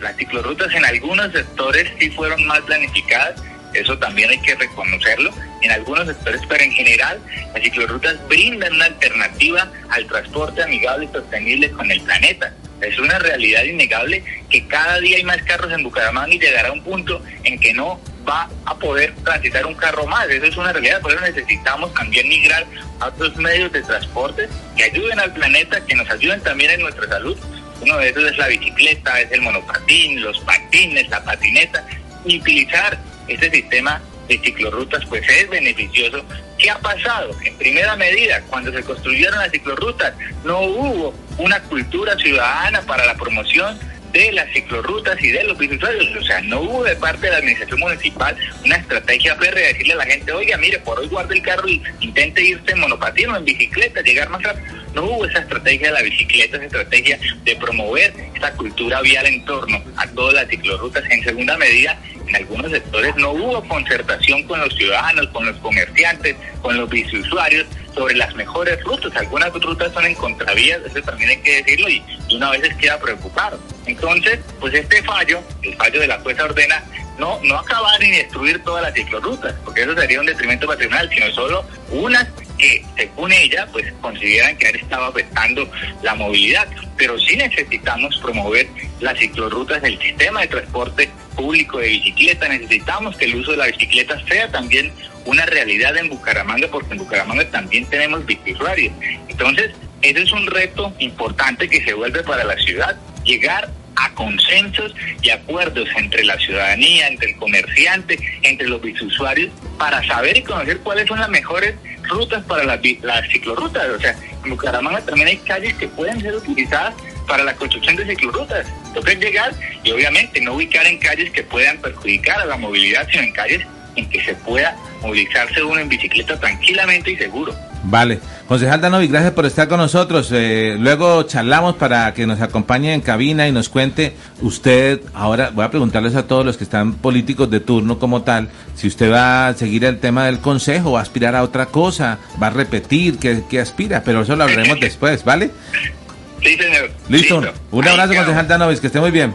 las ciclorrutas en algunos sectores sí fueron más planificadas eso también hay que reconocerlo en algunos sectores, pero en general las ciclorrutas brindan una alternativa al transporte amigable y sostenible con el planeta. Es una realidad innegable que cada día hay más carros en Bucaramanga y llegará a un punto en que no va a poder transitar un carro más. Eso es una realidad, por eso necesitamos también migrar a otros medios de transporte que ayuden al planeta, que nos ayuden también en nuestra salud. Uno de esos es la bicicleta, es el monopatín, los patines, la patineta, utilizar este sistema de ciclorrutas pues es beneficioso. ¿Qué ha pasado? En primera medida, cuando se construyeron las ciclorrutas, no hubo una cultura ciudadana para la promoción de las ciclorrutas y de los bisusuarios. O sea, no hubo de parte de la administración municipal una estrategia férrea de decirle a la gente, oiga, mire, por hoy guarde el carro y intente irse en monopatín o en bicicleta, llegar más rápido. No hubo esa estrategia de la bicicleta, esa estrategia de promover esa cultura vial en torno a todas las ciclorrutas. En segunda medida, en algunos sectores no hubo concertación con los ciudadanos, con los comerciantes, con los biciusuarios sobre las mejores rutas. Algunas rutas son en contravías, eso también hay que decirlo, y, y uno a veces queda preocupado. Entonces, pues este fallo, el fallo de la jueza ordena no, no acabar ni destruir todas las ciclorrutas, porque eso sería un detrimento patrimonial, sino solo unas que, según ella, pues consideran que han estado afectando la movilidad. Pero sí necesitamos promover las ciclorrutas del sistema de transporte público de bicicleta. Necesitamos que el uso de la bicicleta sea también una realidad en Bucaramanga, porque en Bucaramanga también tenemos bicicluarios. Entonces, ese es un reto importante que se vuelve para la ciudad, llegar a consensos y acuerdos entre la ciudadanía, entre el comerciante, entre los bisusuarios, para saber y conocer cuáles son las mejores rutas para las, las ciclorrutas. O sea, en Bucaramanga también hay calles que pueden ser utilizadas para la construcción de ciclorrutas. Toca llegar y obviamente no ubicar en calles que puedan perjudicar a la movilidad, sino en calles en que se pueda movilizarse uno en bicicleta tranquilamente y seguro.
Vale. Concejal Danovi, gracias por estar con nosotros. Eh, luego charlamos para que nos acompañe en cabina y nos cuente usted, ahora voy a preguntarles a todos los que están políticos de turno como tal, si usted va a seguir el tema del consejo, va a aspirar a otra cosa, va a repetir qué, aspira, pero eso lo hablaremos después, ¿vale?
Sí, señor.
Listo. Un abrazo, concejal Danovis, que esté muy bien.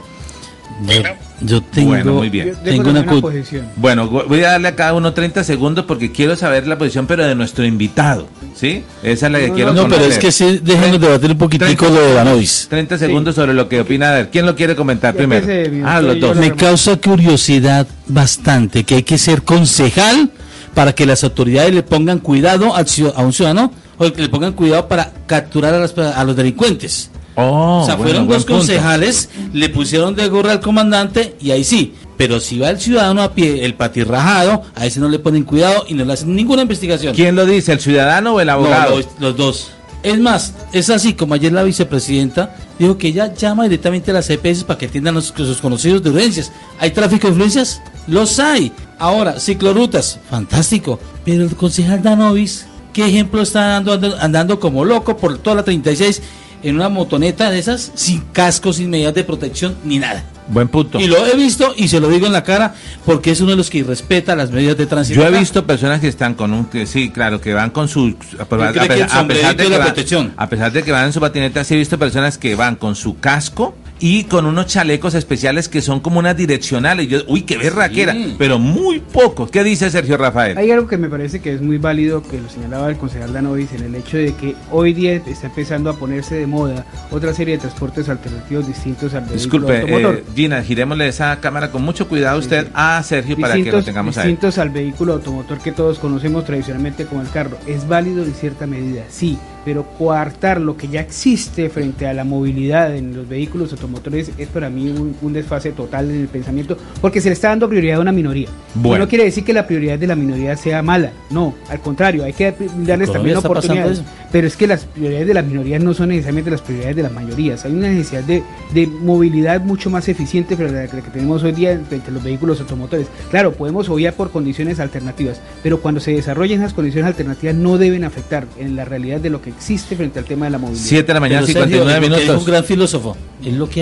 Yo, tengo,
bueno, muy bien.
tengo una,
posición.
Bueno, voy a darle a cada uno 30 segundos porque quiero saber la posición, pero de nuestro invitado, ¿sí? Esa es la que quiero
No, pero es que sí, déjenos debatir un poquitico lo de Danois.
30 segundos sobre lo que opina. A ver, ¿quién lo quiere comentar primero?
ah, los dos. Me causa curiosidad bastante que hay que ser concejal para que las autoridades le pongan cuidado a un ciudadano o que le pongan cuidado para capturar a los delincuentes.
Oh,
o sea, fueron dos concejales, le pusieron de gorra al comandante y ahí sí. Pero si va el ciudadano a pie, el patirrajado, a ese no le ponen cuidado y no le hacen ninguna investigación.
¿Quién lo dice, el ciudadano o el abogado?
los, dos. Es más, es así como ayer la vicepresidenta dijo que ella llama directamente a las EPS para que atiendan a sus conocidos de urgencias. ¿Hay tráfico de influencias? Los hay. Ahora, ciclorutas, fantástico. Pero el concejal Danovis, ¿qué ejemplo está dando andando como loco por toda la 36 en una motoneta de esas sin casco, sin medidas de protección ni nada.
Buen punto.
Y lo he visto y se lo digo en la cara porque es uno de los que respeta las medidas de tránsito.
Yo he visto personas que están con un, que sí, claro, que van con su,
a, pesar, de que
a pesar de que van en su patineta, sí he visto personas que van con su casco y con unos chalecos especiales que son como unas direccionales. Yo, uy, qué berraquera, pero muy poco. ¿Qué dice Sergio Rafael?
Hay algo que me parece que es muy válido, que lo señalaba el concejal Danovis, en el hecho de que hoy día está empezando a ponerse de moda otra serie de transportes alternativos distintos al
Disculpe, eh, Gina, girémosle esa cámara con mucho cuidado usted a Sergio para que lo tengamos
ahí. Distintos al vehículo automotor que todos conocemos tradicionalmente como el carro. Es válido en cierta medida, sí, pero coartar lo que ya existe frente a la movilidad en los vehículos automotores es para mí un, desfase total en el pensamiento, porque se le está dando prioridad a una minoría. No quiere decir que la prioridad de la minoría sea mala, no, al contrario, hay que darles también oportunidades. Pero es que las prioridades de las minorías no son necesariamente las prioridades de las mayorías. Hay una necesidad de, de movilidad mucho más eficiente frente a la que tenemos hoy día frente a los vehículos automotores. Claro, podemos obviar por condiciones alternativas, pero cuando se desarrollen esas condiciones alternativas no deben afectar en la realidad de lo que existe frente al tema de la movilidad.
7 de la mañana, 59 minutos. Es
un gran filósofo, es lo que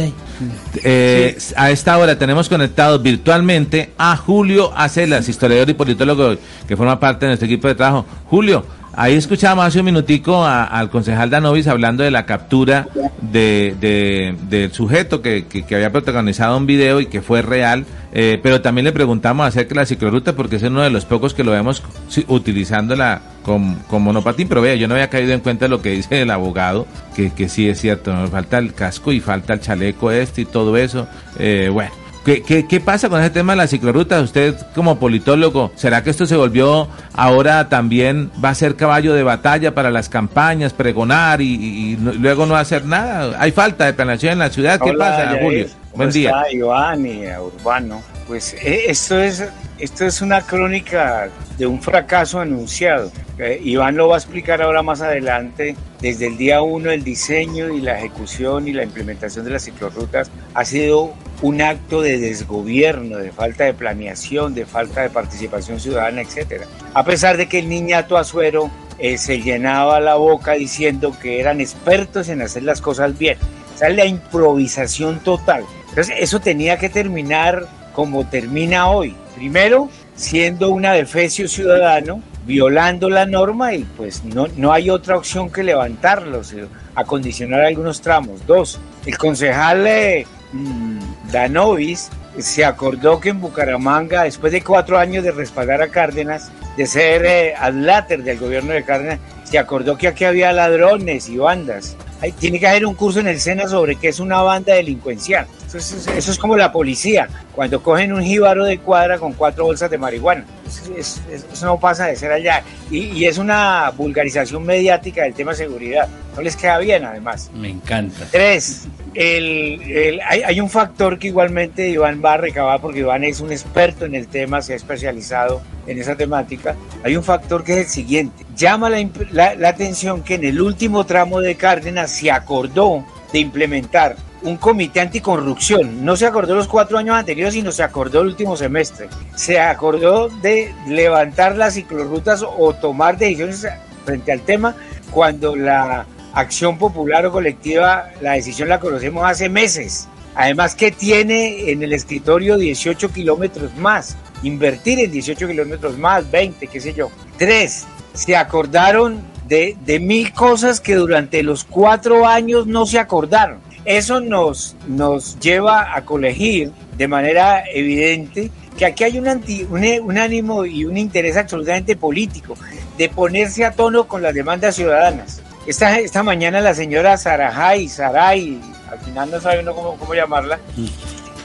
Eh, a esta hora tenemos conectados virtualmente a Julio Acelas, historiador y politólogo que forma parte de nuestro equipo de trabajo. Julio, Ahí escuchábamos hace un minutico al concejal Danovis hablando de la captura de, del sujeto que, había protagonizado un video y que fue real, eh, pero también le preguntamos acerca de la cicloruta porque es uno de los pocos que lo vemos utilizándola como, como monopatín, pero vea, yo no había caído en cuenta lo que dice el abogado, que, que sí es cierto, nos falta el casco y falta el chaleco este y todo eso, eh, bueno. ¿Qué, pasa con ese tema de la cicloruta? Usted como politólogo, ¿será que esto se volvió ahora también va a ser caballo de batalla para las campañas, pregonar y, luego no hacer nada? ¿Hay falta de planeación en la ciudad? ¿Qué pasa, Julio?
Buen día. Está, Iván y Urbano. Pues eh, esto es, esto es una crónica de un fracaso anunciado. Eh, Iván lo va a explicar ahora más adelante. Desde el día uno, el diseño y la ejecución y la implementación de las ciclorrutas ha sido un acto de desgobierno, de falta de planeación, de falta de participación ciudadana, etc. A pesar de que el niñato Azuero eh, se llenaba la boca diciendo que eran expertos en hacer las cosas bien. O sea, la improvisación total. Entonces, eso tenía que terminar como termina hoy. Primero, siendo un adefesio ciudadano, violando la norma y pues no, no hay otra opción que levantarlos, acondicionar algunos tramos. Dos, el concejal eh, mm, Danovis se acordó que en Bucaramanga, después de cuatro años de respaldar a Cárdenas, de ser eh, adláter del gobierno de Cárdenas, se acordó que aquí había ladrones y bandas. Hay, tiene que haber un curso en el SENA sobre qué es una banda delincuencial. Eso es, eso es como la policía, cuando cogen un jíbaro de cuadra con cuatro bolsas de marihuana. Eso, es- es- eso no pasa de ser allá. Y, y es una vulgarización mediática del tema seguridad. No les queda bien, además.
Me encanta.
Tres, el, el- hay, hay un factor que igualmente Iván va a recabar porque Iván es un experto en el tema, se ha especializado en esa temática. Hay un factor que es el siguiente. Llama la, la- la atención que en el último tramo de Cárdenas se acordó de implementar un comité anticorrupción. No se acordó los cuatro años anteriores, sino se acordó el último semestre. Se acordó de levantar las ciclorrutas o tomar decisiones frente al tema cuando la acción popular o colectiva, la decisión la conocemos hace meses. Además que tiene en el escritorio 18 kilómetros más, invertir en 18 kilómetros más, 20, qué sé yo. Tres, se acordaron de, de mil cosas que durante los cuatro años no se acordaron. Eso nos, nos lleva a colegir de manera evidente que aquí hay un, anti- un, ánimo y un interés absolutamente político de ponerse a tono con las demandas ciudadanas. Esta, esta mañana la señora Sarajay, Saray, al final no sabe uno cómo, cómo llamarla,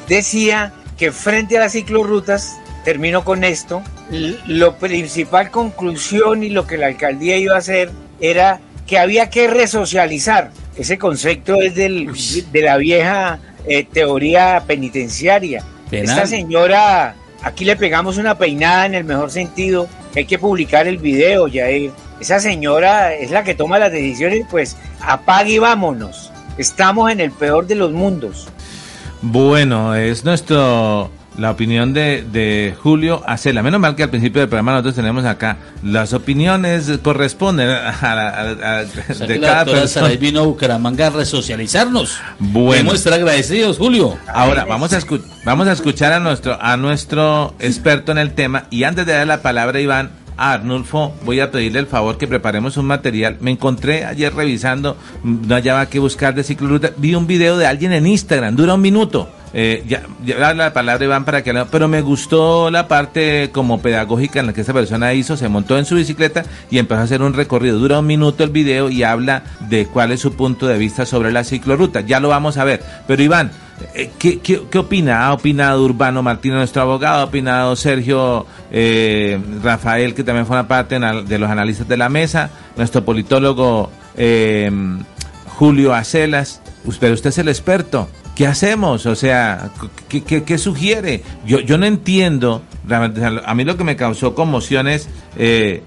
decía que frente a las ciclorrutas, termino con esto, lo principal conclusión y lo que la alcaldía iba a hacer era que había que resocializar. Ese concepto es del, de la vieja eh, teoría penitenciaria.
Penal.
Esta señora, aquí le pegamos una peinada en el mejor sentido, hay que publicar el video, Yair. Esa señora es la que toma las decisiones, pues apague y vámonos. Estamos en el peor de los mundos.
Bueno, es nuestro la opinión de, de Julio Acela. Menos mal que al principio del programa nosotros tenemos acá las opiniones corresponden a, la- a- a-
O sea,
de
la
cada persona.
Vino a Bucaramanga a resocializarnos.
Bueno.
Debemos estar agradecidos, Julio.
Ahora vamos a escu- vamos a escuchar a nuestro a nuestro experto en el tema y antes de dar la palabra a Iván Arnulfo voy a pedirle el favor que preparemos un material. Me encontré ayer revisando, mm, no hallaba que buscar de cicloruta, vi un video de alguien en Instagram, dura un minuto. Eh, ya, ya la palabra Iván para que pero me gustó la parte como pedagógica en la que esta persona hizo, se montó en su bicicleta y empezó a hacer un recorrido. Dura un minuto el video y habla de cuál es su punto de vista sobre la ciclorruta. Ya lo vamos a ver. Pero Iván, ¿Qué, qué, opina? Ha opinado Urbano Martínez, nuestro abogado, ha opinado Sergio eh, Rafael, que también forma parte en al- de los analistas de la mesa, nuestro politólogo eh, Julio Acelas. Pero usted es el experto. ¿Qué hacemos? O sea, ¿qué, sugiere? Yo, yo no entiendo. A mí lo que me causó conmoción es... eh,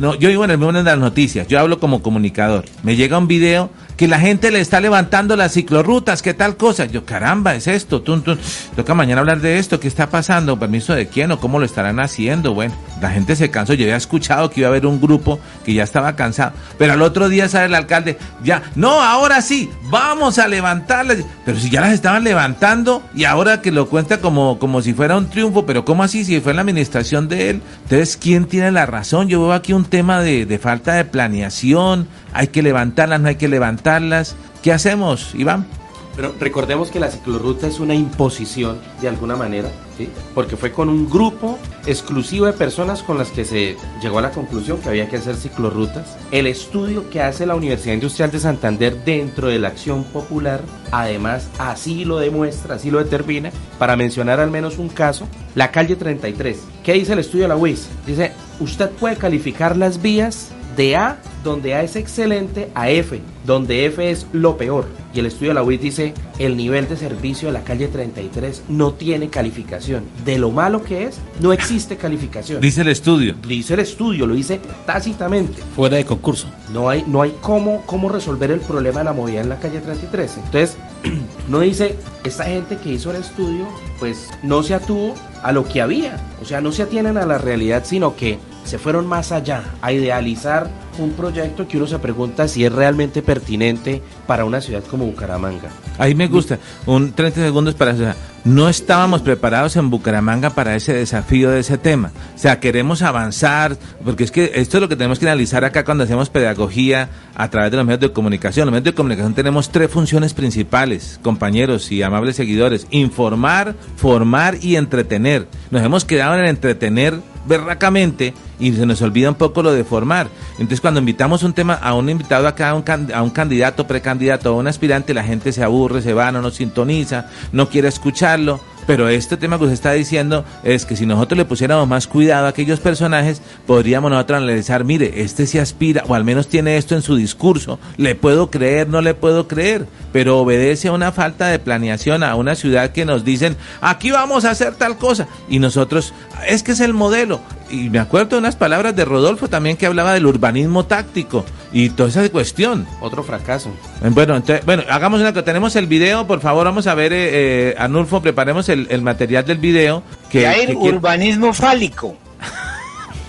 no, yo vivo en el mundo de las noticias, yo hablo como comunicador. Me llega un video que la gente le está levantando las ciclorrutas, ¿qué tal cosa? Yo, caramba, es esto, tun, tun. toca mañana hablar de esto, ¿qué está pasando? ¿Permiso de quién o cómo lo estarán haciendo? Bueno, la gente se cansó, yo había escuchado que iba a haber un grupo que ya estaba cansado, pero al otro día sale el alcalde, ya, no, ahora sí, vamos a levantarlas, pero si ya las estaban levantando y ahora que lo cuenta como, como si fuera un triunfo, pero ¿cómo así? Si fue en la administración de él, entonces, ¿quién tiene la razón? Yo veo aquí un tema de, de falta de planeación, hay que levantarlas, no hay que levantarlas, ¿qué hacemos, Iván?
Pero recordemos que la ciclorruta es una imposición de alguna manera, ¿sí? porque fue con un grupo exclusivo de personas con las que se llegó a la conclusión que había que hacer ciclorrutas. El estudio que hace la Universidad Industrial de Santander dentro de la acción popular, además así lo demuestra, así lo determina, para mencionar al menos un caso, la calle 33. ¿Qué dice el estudio de la UIS? Dice, usted puede calificar las vías de A, donde A es excelente, a F, donde F es lo peor. Y el estudio de la UIT dice, el nivel de servicio de la calle 33 no tiene calificación. De lo malo que es, no existe calificación.
Dice el estudio.
Dice el estudio, lo dice tácitamente.
Fuera de concurso.
No hay, no hay cómo, cómo resolver el problema de la movilidad en la calle 33. Entonces, no dice, esta gente que hizo el estudio, pues no se atuvo a lo que había. O sea, no se atienen a la realidad, sino que se fueron más allá, a idealizar un proyecto que uno se pregunta si es realmente pertinente para una ciudad como Bucaramanga.
Ahí me gusta, un 30 segundos para eso. No estábamos preparados en Bucaramanga para ese desafío de ese tema. O sea, queremos avanzar, porque es que esto es lo que tenemos que analizar acá cuando hacemos pedagogía a través de los medios de comunicación. Los medios de comunicación tenemos tres funciones principales, compañeros y amables seguidores. Informar, formar y entretener. Nos hemos quedado en entretener berracamente y se nos olvida un poco lo de formar. Entonces cuando invitamos un tema a un invitado acá, a un, a un candidato, precandidato, a un aspirante, la gente se aburre, se va, no nos sintoniza, no quiere escucharlo. Pero este tema que usted está diciendo es que si nosotros le pusiéramos más cuidado a aquellos personajes, podríamos nosotros analizar, mire, este se aspira, o al menos tiene esto en su discurso, le puedo creer, no le puedo creer, pero obedece a una falta de planeación, a una ciudad que nos dicen, aquí vamos a hacer tal cosa, y nosotros, es que es el modelo, y me acuerdo de unas palabras de Rodolfo también que hablaba del urbanismo táctico y toda esa cuestión.
Otro fracaso.
Bueno, entonces, bueno, hagamos una cosa. Tenemos el video, por favor, vamos a ver, eh, eh Anulfo, preparemos el, el, material del video.
Que, hay que, urbanismo fálico.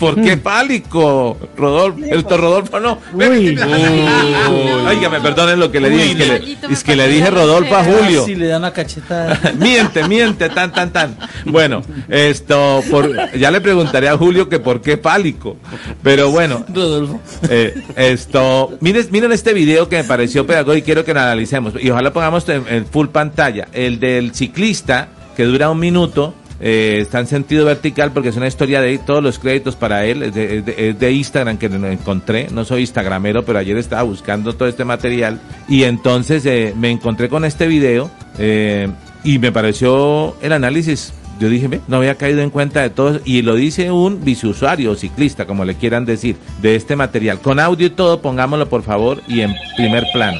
¿Por qué pálico, Rodolfo? El Rodolfo no. Uy. Oiga, me perdonen lo que le dije. Es que le, es que le dije Rodolfo a Julio.
Si le da una cachetada.
miente, miente, tan, tan, tan. Bueno, esto, por, ya le preguntaré a Julio que por qué pálico. Pero bueno.
Rodolfo.
Eh, esto, miren, miren este video que me pareció pedagógico y quiero que lo analicemos. Y ojalá pongamos en, en full pantalla. El del ciclista, que dura un minuto eh, está en sentido vertical porque es una historia de todos los créditos para él, es de, Instagram que lo encontré, no soy instagramero, pero ayer estaba buscando todo este material y entonces eh, me encontré con este video eh, y me pareció el análisis yo dije, no había caído en cuenta de todo y lo dice un biciusuario o ciclista, como le quieran decir, de este material. Con audio y todo, pongámoslo por favor y en primer plano.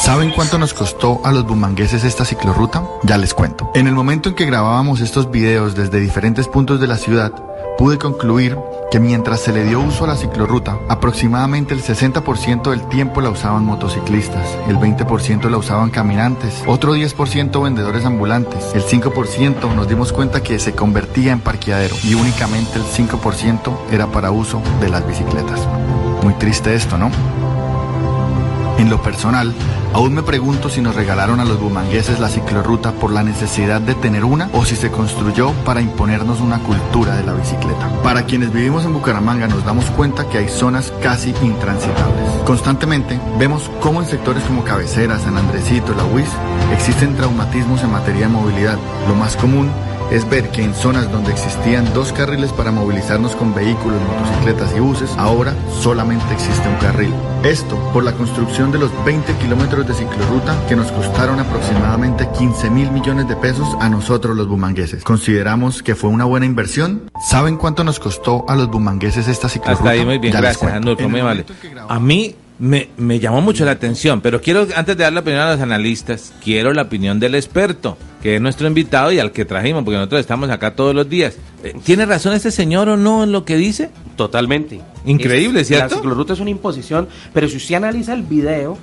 ¿Saben cuánto nos costó a los bumangueses esta ciclorruta? Ya les cuento. En el momento en que grabábamos estos videos desde diferentes puntos de la ciudad, pude concluir que mientras se le dio uso a la ciclorruta, aproximadamente el 60% del tiempo la usaban motociclistas, el 20% la usaban caminantes, otro 10% vendedores ambulantes, el 5% nos dimos cuenta que se convertía en parqueadero y únicamente el 5% era para uso de las bicicletas. Muy triste esto, ¿no? En lo personal, aún me pregunto si nos regalaron a los bumangueses la ciclorruta por la necesidad de tener una o si se construyó para imponernos una cultura de la bicicleta. Para quienes vivimos en Bucaramanga nos damos cuenta que hay zonas casi intransitables. Constantemente vemos cómo en sectores como Cabecera, San Andresito, La UIS existen traumatismos en materia de movilidad. Lo más común es ver que en zonas donde existían dos carriles para movilizarnos con vehículos, motocicletas y buses, ahora solamente existe un carril. Esto por la construcción de los 20 kilómetros de ciclorruta que nos costaron aproximadamente 15 mil millones de pesos a nosotros los bumangueses. ¿Consideramos que fue una buena inversión? ¿Saben cuánto nos costó a los bumangueses esta ciclorruta?
Hasta ahí muy bien, gracias, A mí me, me, llamó mucho la atención, pero quiero, antes de dar la opinión a los analistas, quiero la opinión del experto, que es nuestro invitado y al que trajimos, porque nosotros estamos acá todos los días. Eh, ¿Tiene razón este señor o no en lo que dice?
Totalmente.
Increíble, ¿cierto?
La ciclorruta es una imposición, pero si usted analiza el video,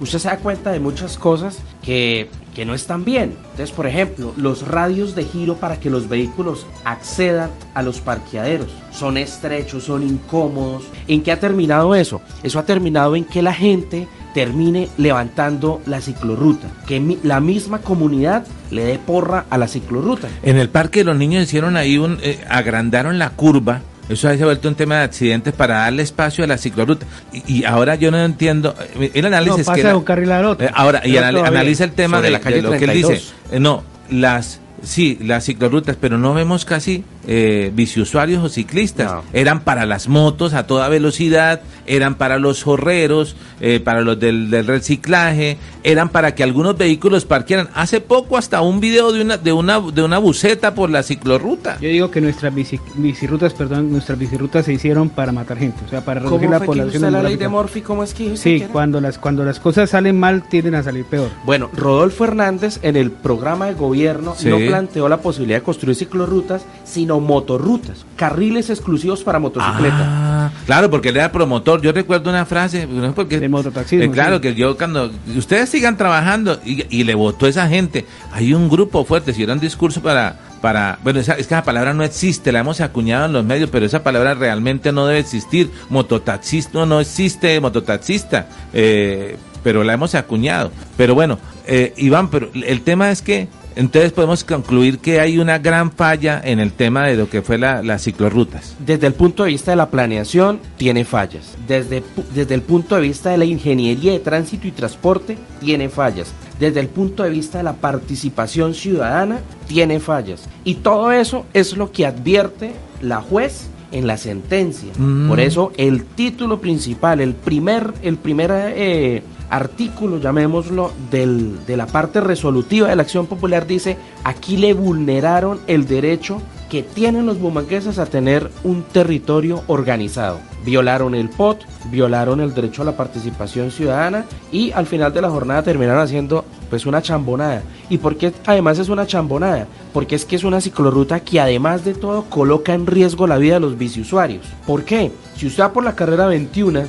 usted se da cuenta de muchas cosas que, que, no están bien. Entonces, por ejemplo, los radios de giro para que los vehículos accedan a los parqueaderos son estrechos, son incómodos. ¿En qué ha terminado eso? Eso ha terminado en que la gente termine levantando la ciclorruta, que la misma comunidad le dé porra a la ciclorruta.
En el parque los niños hicieron ahí un, eh, agrandaron la curva eso se ha vuelto un tema de accidentes para darle espacio a la ciclorruta. Y, ahora yo no entiendo. Eh, el análisis
no, pasa de un carril al otro.
Eh, ahora, y analiza el tema de, la calle lo que él dice. Eh, no, las Sí, las ciclorrutas, pero no vemos casi eh, biciusuarios o ciclistas. Eran para las motos a toda velocidad, eran para los jorreros, eh, para los del, reciclaje, eran para que algunos vehículos parquearan. Hace poco hasta un video de una de una de una buceta por la ciclorruta.
Yo digo que nuestras bici, bicirrutas, perdón, nuestras bicirrutas se hicieron para matar gente, o sea, para reducir la población.
Que la ley de Morphy cómo es que
Sí, cuando las cuando las cosas salen mal tienden a salir peor.
Bueno, Rodolfo Hernández en el programa de gobierno no planteó la posibilidad de construir ciclorrutas, sino motorrutas, carriles exclusivos para motocicletas.
Ah, claro, porque él era promotor. Yo recuerdo una frase, porque
de mototaxismo.
Eh, claro, que yo cuando ustedes sigan trabajando y, le votó esa gente, hay un grupo fuerte, si era un discurso para para, bueno, esa, es que esa palabra no existe, la hemos acuñado en los medios, pero esa palabra realmente no debe existir. Mototaxista no, no existe mototaxista, eh, pero la hemos acuñado. Pero bueno, eh, Iván, pero el tema es que entonces podemos concluir que hay una gran falla en el tema de lo que fue la, las ciclorrutas.
Desde el punto de vista de la planeación, tiene fallas. Desde, desde el punto de vista de la ingeniería de tránsito y transporte, tiene fallas. Desde el punto de vista de la participación ciudadana, tiene fallas. Y todo eso es lo que advierte la juez en la sentencia.
Mm.
Por eso el título principal, el primer, el primer eh, artículo, llamémoslo, del, de la parte resolutiva de la acción popular dice, aquí le vulneraron el derecho que tienen los bumangueses a tener un territorio organizado. Violaron el POT, violaron el derecho a la participación ciudadana y al final de la jornada terminaron haciendo pues una chambonada. ¿Y por qué además es una chambonada? Porque es que es una ciclorruta que además de todo coloca en riesgo la vida de los biciusuarios. ¿Por qué? Si usted va por la carrera 21,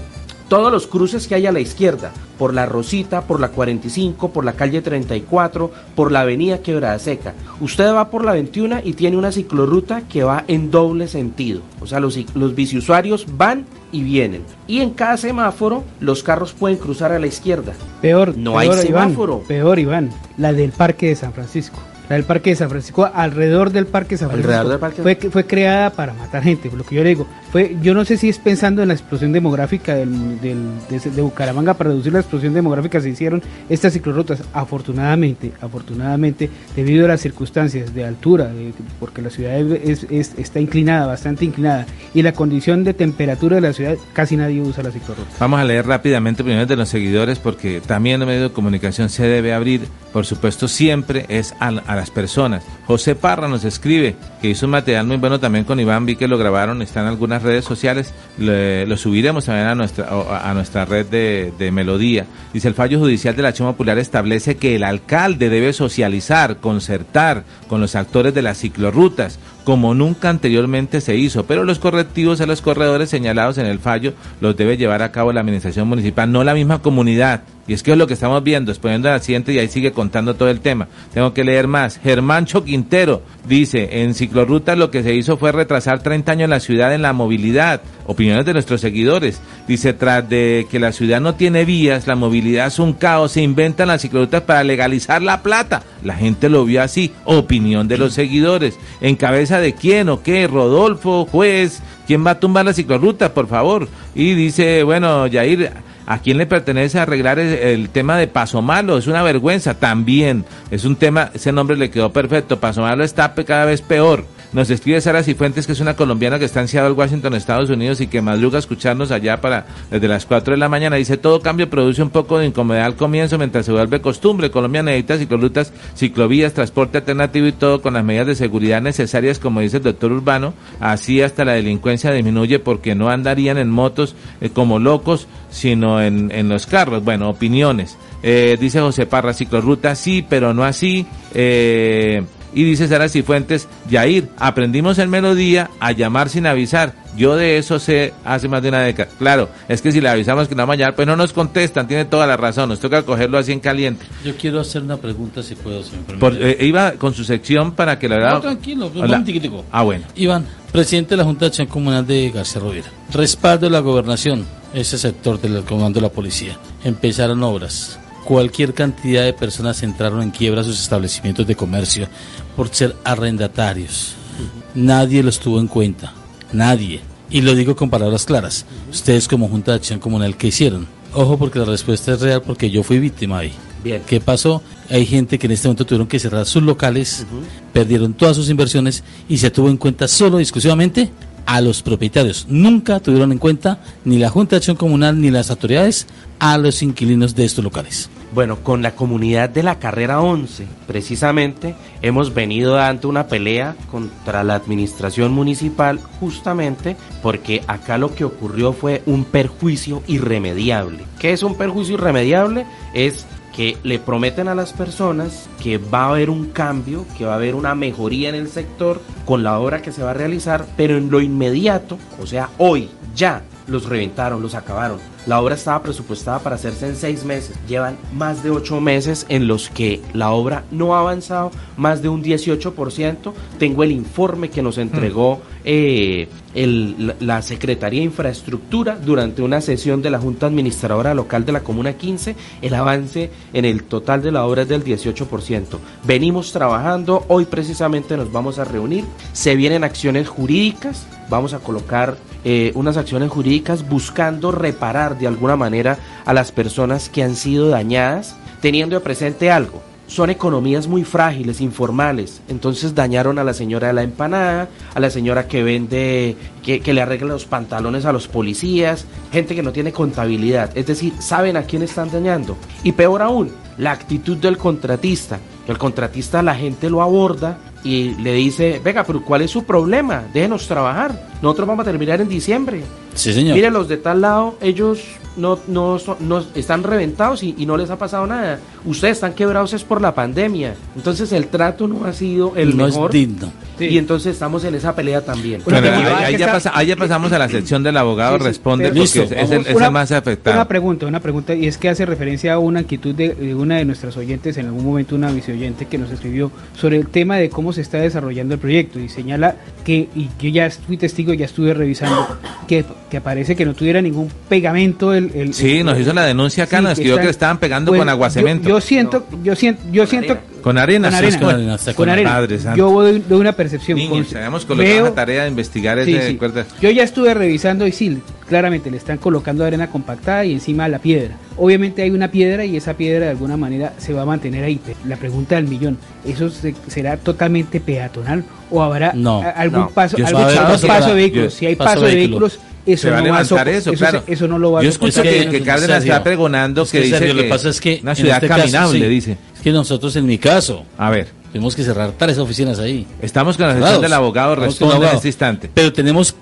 todos los cruces que hay a la izquierda, por la Rosita, por la 45, por la calle 34, por la avenida Quebrada Seca. Usted va por la 21 y tiene una ciclorruta que va en doble sentido. O sea, los, los biciusuarios van y vienen. Y en cada semáforo los carros pueden cruzar a la izquierda.
Peor,
No
peor,
hay
Iván,
semáforo.
peor, Iván, la del Parque de San Francisco. La del Parque de San Francisco, alrededor del Parque de San Francisco,
Alrededor del Parque-
fue, fue creada para matar gente, por lo que yo le digo. Fue, yo no sé si es pensando en la explosión demográfica del, del- de, de Bucaramanga, para reducir la explosión demográfica se hicieron estas ciclorrutas. Afortunadamente, afortunadamente, debido a las circunstancias de altura, de- porque la ciudad es- es- está inclinada, bastante inclinada, y la condición de temperatura de la ciudad, casi nadie usa la ciclorruta.
Vamos a leer rápidamente opiniones de los seguidores porque también el medio de comunicación se debe abrir, por supuesto siempre es a, a las personas. José Parra nos escribe que hizo un material muy bueno también con Iván, vi que lo grabaron, está en algunas redes sociales, le- lo subiremos también a nuestra, a nuestra red de, de Melodía. Dice el fallo judicial de la acción popular establece que el alcalde debe socializar, concertar con los actores de las ciclorrutas, como nunca anteriormente se hizo, pero los correctivos a los corredores señalados en el fallo los debe llevar a cabo la administración municipal, no la misma comunidad. Y es que es lo que estamos viendo, exponiendo el accidente y ahí sigue contando todo el tema. Tengo que leer más. Germancho Quintero dice, en ciclorrutas lo que se hizo fue retrasar 30 años la ciudad en la movilidad. Opiniones de nuestros seguidores. Dice, tras de que la ciudad no tiene vías, la movilidad es un caos, se inventan las ciclorrutas para legalizar la plata. La gente lo vio así. Opinión de los seguidores. ¿En cabeza de quién o qué? Rodolfo, juez. ¿Quién va a tumbar la ciclorruta, por favor? Y dice, bueno, Yair, ¿A quién le pertenece arreglar el, tema de Paso Malo? Es una vergüenza también. Es un tema, ese nombre le quedó perfecto. Paso Malo está cada vez peor. Nos escribe Sara Cifuentes, que es una colombiana que está en Seattle, Washington, Estados Unidos, y que madruga escucharnos allá para desde las 4 de la mañana. Dice, todo cambio produce un poco de incomodidad al comienzo mientras se vuelve costumbre. Colombia necesita ciclolutas, ciclovías, transporte alternativo y todo con las medidas de seguridad necesarias, como dice el doctor Urbano. Así hasta la delincuencia disminuye porque no andarían en motos eh, como locos, sino en, en los carros. Bueno, opiniones. Eh, dice José Parra, ciclorruta sí, pero no así. Eh, y dice Sara Cifuentes, Yair, aprendimos en melodía a llamar sin avisar. Yo de eso sé hace más de una década. Claro, es que si le avisamos que no vamos a llamar, pues no nos contestan, tiene toda la razón, nos toca cogerlo así en caliente.
Yo quiero hacer una pregunta, si puedo, si me permite.
Por- eh, iba con su sección para que la verdad...
No, tranquilo, un
Hola.
momentico.
Ah, bueno.
Iván, presidente de la Junta de Acción Comunal de García Rovira. Respaldo de la gobernación, ese sector del comando de la policía. Empezaron obras. Cualquier cantidad de personas entraron en quiebra a sus establecimientos de comercio por ser arrendatarios. Nadie los tuvo en cuenta. Nadie. Y lo digo con palabras claras. Ustedes como Junta de Acción Comunal, ¿qué hicieron? Ojo porque la respuesta es real porque yo fui víctima ahí.
Bien.
¿Qué pasó? Hay gente que en este momento tuvieron que cerrar sus locales, perdieron todas sus inversiones y se tuvo en cuenta solo y exclusivamente a los propietarios. Nunca tuvieron en cuenta ni la Junta de Acción Comunal ni las autoridades a los inquilinos de estos locales.
Bueno, con la comunidad de la carrera 11, precisamente, hemos venido dando una pelea contra la administración municipal justamente porque acá lo que ocurrió fue un perjuicio irremediable. ¿Qué es un perjuicio irremediable? Es que le prometen a las personas que va a haber un cambio, que va a haber una mejoría en el sector con la obra que se va a realizar, pero en lo inmediato, o sea, hoy, ya, los reventaron, los acabaron. La obra estaba presupuestada para hacerse en seis meses. Llevan más de ocho meses en los que la obra no ha avanzado más de un 18%. Tengo el informe que nos entregó eh, el- la Secretaría de Infraestructura durante una sesión de la Junta Administradora Local de la Comuna 15. El avance en el total de la obra es del 18%. Venimos trabajando, hoy precisamente nos vamos a reunir. Se vienen acciones jurídicas, vamos a colocar eh, unas acciones jurídicas buscando reparar de alguna manera a las personas que han sido dañadas, teniendo presente algo. Son economías muy frágiles, informales. Entonces dañaron a la señora de la empanada, a la señora que vende, que, que le arregla los pantalones a los policías, gente que no tiene contabilidad. Es decir, saben a quién están dañando. Y peor aún, la actitud del contratista. El contratista la gente lo aborda y le dice, venga, pero ¿cuál es su problema? Déjenos trabajar. Nosotros vamos a terminar en diciembre.
Sí, señor.
Mire, los de tal lado, ellos no, no, son- no están reventados y, y no les ha pasado nada. Ustedes están quebrados es por la pandemia. Entonces el trato no ha sido el
No es
mejor.
digno.
Y entonces estamos en esa pelea también.
Bueno, ahí, ya
está-
pasa- ahí ya pasamos a la sección del abogado
Sí, sí,
responde
pero-
porque
Listo,
es, es el, es
Una-
el más afectado.
Una pregunta, una pregunta, y es que hace referencia a una inquietud de, de una de nuestras oyentes, en algún momento una viceoyente que nos escribió sobre el tema de cómo se está desarrollando el proyecto. Y señala que, y yo ya fui testigo, ya estuve revisando, que, que aparece que no tuviera ningún pegamento el... el-
Sí,
el-
nos hizo la denuncia acá,
Sí,
nos escribió que le estaban pegando
Bueno,
con aguacemento.
Yo, yo siento, yo siento, yo siento...
Con arena,
Con
sí,
arena,
con arena, está
con
con
arena.
Padre Santo.
Yo doy, doy una percepción.
Niños,
con-
tenemos colocado
veo-
la tarea de investigar
Sí,
ese
sí. Yo ya estuve revisando y sí, claramente le están colocando arena compactada y encima la piedra. Obviamente hay una piedra y esa piedra de alguna manera se va a mantener ahí. La pregunta del millón, ¿eso se- será totalmente peatonal o habrá
No,
algún
no.
paso, algún paso, de vehículos?
yo-
si hay
paso
paso de
vehículos.
eso
se va a
no va a
eso,
se-
claro.
eso no lo va a
Yo escucho que,
que-
que Cárdenas está pregonando
Es
que,
que,
dice
Sergio,
que,
lo que pasa es que
una ciudad
este caso,
caminable,
sí,
dice.
Es que nosotros, en mi caso,
A ver,
tenemos que cerrar tres oficinas ahí.
estamos con la
Cerrados.
del abogado, responde en
abogado.
este instante.
Pero tenemos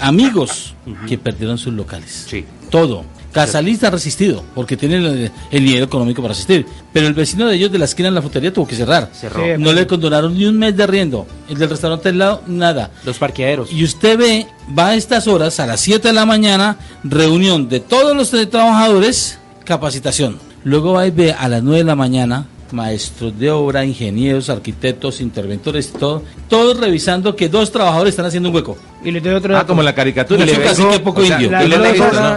amigos que perdieron sus locales.
Sí.
Todo. Casalista ha resistido, porque tiene el, el dinero económico para resistir. Pero el vecino de ellos de la esquina en la frutería tuvo que cerrar.
Cerró.
Sí.
No le condonaron ni un mes de arriendo. El del restaurante al lado, nada.
Los parqueaderos.
Y usted ve, va a estas horas, a las 7 de la mañana, reunión de todos los trabajadores, capacitación. Luego va y ve a las 9 de la mañana, maestros de obra, ingenieros, arquitectos, interventores, todo, todos revisando que dos trabajadores están haciendo un hueco.
Y le doy otro
Ah, como la caricatura.
Mucho
le vengo-
cacique, poco
o sea,
indio.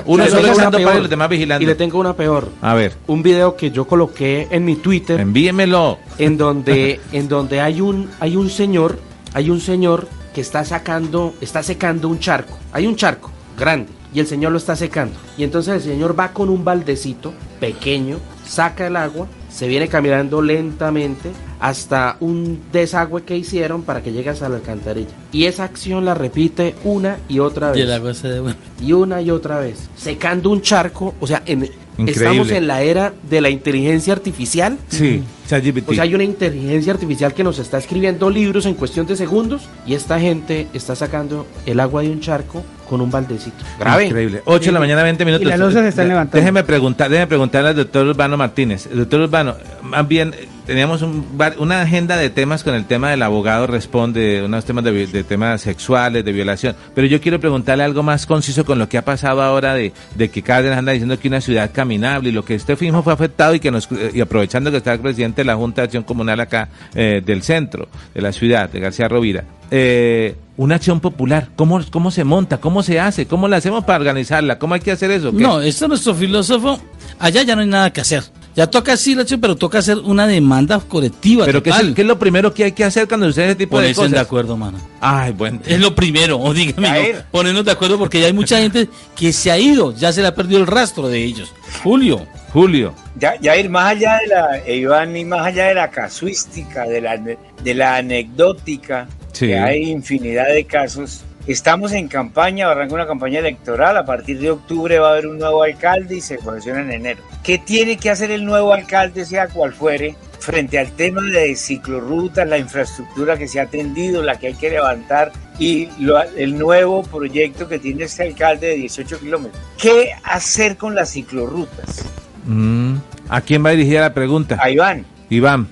Uno para y los demás vigilando.
Y le tengo una peor.
A ver,
Un video que yo coloqué en mi Twitter
envíemelo.
en donde en donde hay un hay un señor, hay un señor que está sacando, está secando un charco. Hay un charco grande y el señor lo está secando. Y entonces el señor va con un baldecito pequeño, saca el agua, se viene caminando lentamente hasta un desagüe que hicieron para que llegues a la alcantarilla. Y esa acción la repite una y otra
Y
vez
el agua se devuelve.
y una y otra vez, secando un charco, o sea, en-
Increíble.
estamos en la era de la inteligencia artificial.
Sí, ChatGPT.
O sea, hay una inteligencia artificial que nos está escribiendo libros en cuestión de segundos y esta gente está sacando el agua de un charco con un baldecito. Grave.
Increíble. 8 de la mañana, 20 minutos.
Y las se están levantando.
Déjeme preguntar, déjeme preguntarle al doctor Urbano Martínez. El doctor Urbano, más bien, teníamos un una agenda de temas con el tema del abogado responde, unos temas de temas sexuales, de violación. Pero yo quiero preguntarle algo más conciso con lo que ha pasado ahora de, de que Cárdenas anda diciendo que una ciudad caminable y lo que este mismo fue afectado y que nos, eh, y aprovechando que está el presidente de la Junta de Acción Comunal acá eh, del centro, de la ciudad, de García Rovira. Eh, una acción popular, ¿cómo, ¿cómo se monta? ¿Cómo se hace? ¿Cómo la hacemos para organizarla? ¿Cómo hay que hacer eso? ¿Qué?
No, esto es nuestro filósofo. Allá ya no hay nada que hacer. Ya toca así, la acción, pero toca hacer una demanda colectiva.
Pero ¿qué es, qué es lo primero que hay que hacer cuando sucede ese tipo de
Ponerse
cosas?
de acuerdo, mano.
Ay, bueno.
Es lo primero, o dígame, no, ponernos de acuerdo porque ya hay mucha gente que se ha ido, ya se le ha perdido el rastro de ellos. Julio,
Julio.
Ya, ya ir más allá de la, eh, Iván, y más allá de la casuística, de la, de la anecdótica,
Sí.
que hay infinidad de casos. Estamos en campaña, arranca una campaña electoral, a partir de octubre va a haber un nuevo alcalde y se posiciona en enero. ¿Qué tiene que hacer el nuevo alcalde, sea cual fuere, frente al tema de ciclorrutas, la infraestructura que se ha atendido, la que hay que levantar y lo- el nuevo proyecto que tiene este alcalde de 18 kilómetros? ¿Qué hacer con las ciclorrutas?
Mm, ¿A quién va dirigida la pregunta?
A Iván.
Iván.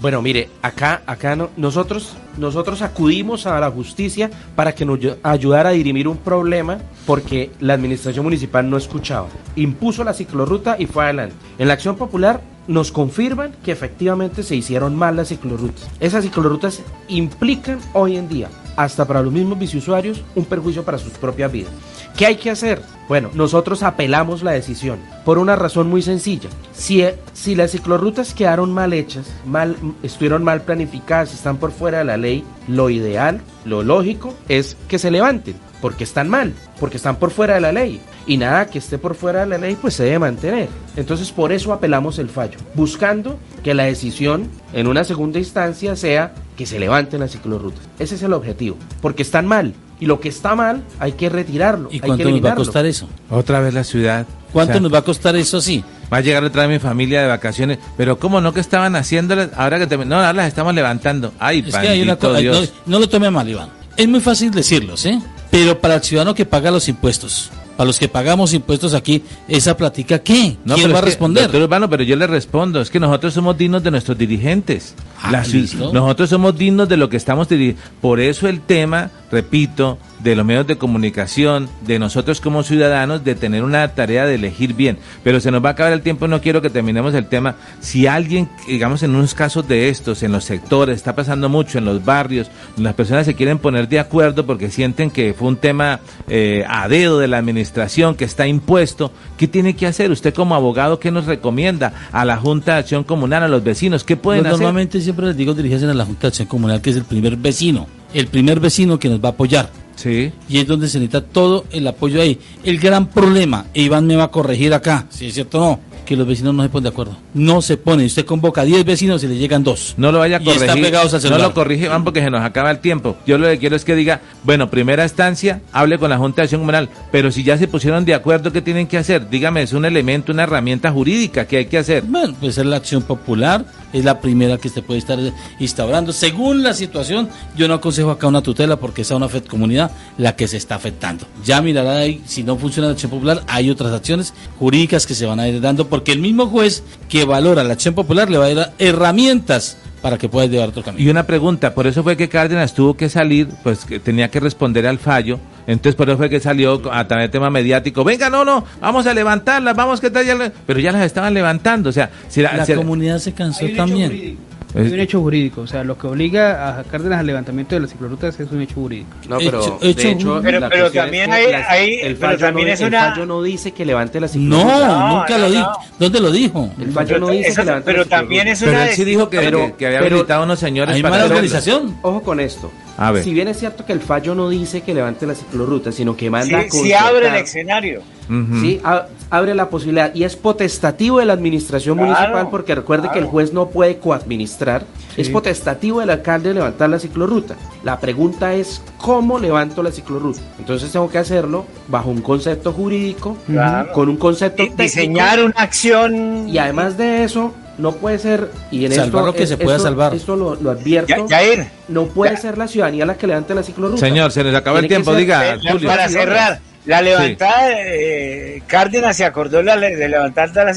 Bueno, mire, acá, acá no, nosotros nosotros acudimos a la justicia para que nos ayudara a dirimir un problema porque la administración municipal no escuchaba. Impuso la ciclorruta y fue adelante. En la acción popular nos confirman que efectivamente se hicieron mal las ciclorrutas. Esas ciclorrutas implican hoy en día, hasta para los mismos biciusuarios, un perjuicio para sus propias vidas. ¿Qué hay que hacer? Bueno, nosotros apelamos la decisión por una razón muy sencilla. Si, si las ciclorrutas quedaron mal hechas, mal, estuvieron mal planificadas, están por fuera de la ley, lo ideal, lo lógico es que se levanten, porque están mal, porque están por fuera de la ley. Y nada que esté por fuera de la ley, pues se debe mantener. Entonces por eso apelamos el fallo, buscando que la decisión en una segunda instancia sea que se levanten las ciclorrutas. Ese es el objetivo, porque están mal. Y lo que está mal hay que retirarlo.
¿Y cuánto nos va a costar eso?
Otra vez la ciudad.
¿Cuánto nos va a costar eso sí?
Va a llegar otra vez mi familia de vacaciones. Pero ¿cómo no que estaban haciéndolas? Ahora que te... No, ahora las estamos levantando. Ay, es que hay una
Dios. No, no, lo tome mal, Iván. Es muy fácil decirlo, ¿sí? Pero para el ciudadano que paga los impuestos, para los que pagamos impuestos aquí, esa platica, ¿qué?
No, ¿Quién va a responder? Doctor Urbano, pero yo le respondo, es que nosotros somos dignos de nuestros dirigentes. Ah, nosotros somos dignos de lo que estamos dirigiendo. Por eso el tema, repito, de los medios de comunicación, de nosotros como ciudadanos, de tener una tarea de elegir bien. Pero se nos va a acabar el tiempo, no quiero que terminemos el tema. Si alguien, digamos, en unos casos de estos, en los sectores, está pasando mucho en los barrios, las personas se quieren poner de acuerdo porque sienten que fue un tema eh, a dedo de la administración, que está impuesto, ¿qué tiene que hacer? Usted como abogado, ¿qué nos recomienda a la Junta de Acción Comunal, a los vecinos? ¿Qué pueden
pues
hacer?
Normalmente siempre les digo dirigirse a la Junta de Acción Comunal, que es el primer vecino, el primer vecino que nos va a apoyar
Sí.
Y es donde se necesita todo el apoyo ahí. El gran problema, e Iván me va a corregir acá, si es cierto o no, que los vecinos no se ponen de acuerdo. No se ponen. Usted convoca a 10 vecinos y le llegan dos.
No lo vaya a corregir. están pegados al celular. No lo corrige, Iván, porque se nos acaba el tiempo. Yo lo que quiero es que diga, bueno, primera instancia, hable con la Junta de Acción Comunal, pero si ya se pusieron de acuerdo, ¿qué tienen que hacer? Dígame, es un elemento, una herramienta jurídica que hay que hacer.
Bueno, pues es la acción popular, es la primera que se puede estar instaurando. Según la situación, yo no aconsejo acá una tutela porque sea una FED comunidad la que se está afectando. Ya mirará ahí, si no funciona la acción popular, hay otras acciones jurídicas que se van a ir dando porque el mismo juez que valora la acción popular le va a dar herramientas para que pueda llevar otro camino.
Y una pregunta, por eso fue que Cárdenas tuvo que salir, pues que tenía que responder al fallo, entonces por eso fue que salió a través del tema mediático, venga, no, no, vamos a levantarlas, vamos que tal, ya pero ya las estaban levantando, o sea,
si la, comunidad se cansó también.
Es un hecho jurídico, o sea, lo que obliga a Cárdenas al levantamiento de las ciclorutas es un hecho jurídico.
No, pero de hecho, pero, también hay, el fallo, también no, es una... el fallo no dice que levante la cicloruta.
No, nunca lo dijo. ¿Dónde lo dijo?
El fallo no dice que levante
Pero también es una...
Pero él sí dijo que, pero, que, había habilitado a unos señores
¿Hay mala organización?
Ojo con esto. A ver. Si bien es cierto que el fallo no dice que levante la ciclorruta, sino que manda
sí, Si abre el escenario.
Sí, abre la posibilidad y es potestativo de la administración municipal porque recuerde que el juez no puede coadministrar. Es potestativo del alcalde levantar la ciclorruta. La pregunta es cómo levanto la ciclorruta. Entonces tengo que hacerlo bajo un concepto jurídico, con un concepto
técnico, diseñar una acción
y además de eso no puede ser y en
salvar
esto,
lo que se pueda salvar.
esto lo, advierto no puede ser la ciudadanía la que levante la ciclorruta.
Señor se les acaba el tiempo diga
para cerrar la levantada de Cárdenas se acordó de levantar la,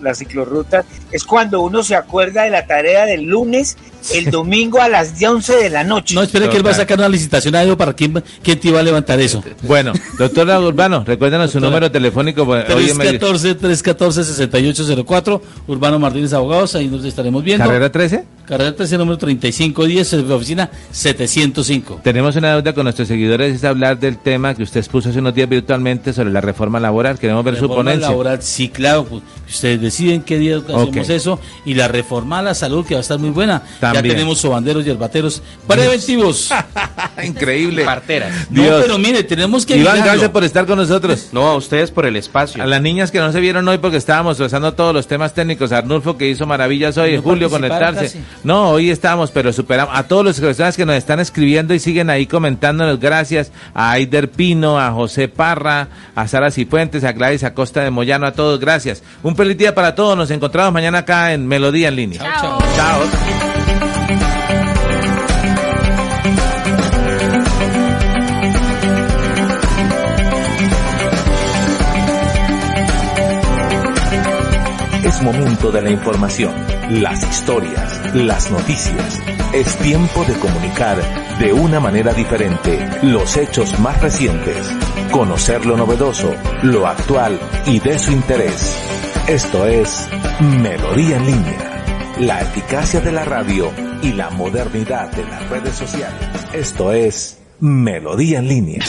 la ciclorruta. Es cuando uno se acuerda de la tarea del lunes, el domingo a las 11 de la noche.
No, espere que él va a sacar una licitación a para quién, quién te iba a levantar eso.
Bueno, doctor Urbano, recuérdenos su número telefónico.
314-314-6804, Urbano Martínez Abogados, ahí nos estaremos viendo.
¿Carrera 13?
Carrera 13, número 3510, oficina 705.
Tenemos una deuda con nuestros seguidores, es hablar del tema que usted expuso hace unos días virtualmente sobre la reforma laboral. Queremos ver su ponencia.
laboral, sí, claro. Pues, ustedes deciden qué día hacemos eso. Y la reforma a la salud, que va a estar muy buena. Ya tenemos sobanderos y herbateros preventivos.
Increíble.
Parteras.
No, pero mire, tenemos que.
Iván, gracias por estar con nosotros.
No, a ustedes por el espacio.
A las niñas que no se vieron hoy porque estábamos trazando todos los temas técnicos. Arnulfo que hizo maravillas hoy, Julio conectarse. No, hoy estamos, pero superamos. A todos los personas que nos están escribiendo y siguen ahí comentándonos, gracias. A Aider Pino, a José Parra, a Sara Cifuentes, a Gladys Acosta de Moyano, a todos, gracias. Un feliz día para todos. Nos encontramos mañana acá en Melodía en línea.
chao. chao.
Es momento de la información, las historias, las noticias
Es tiempo de comunicar de una manera diferente los hechos más recientes, conocer lo novedoso, lo actual y de su interés. Esto es Melodía en línea, la eficacia de la radio y la modernidad de las redes sociales. Esto es Melodía en línea.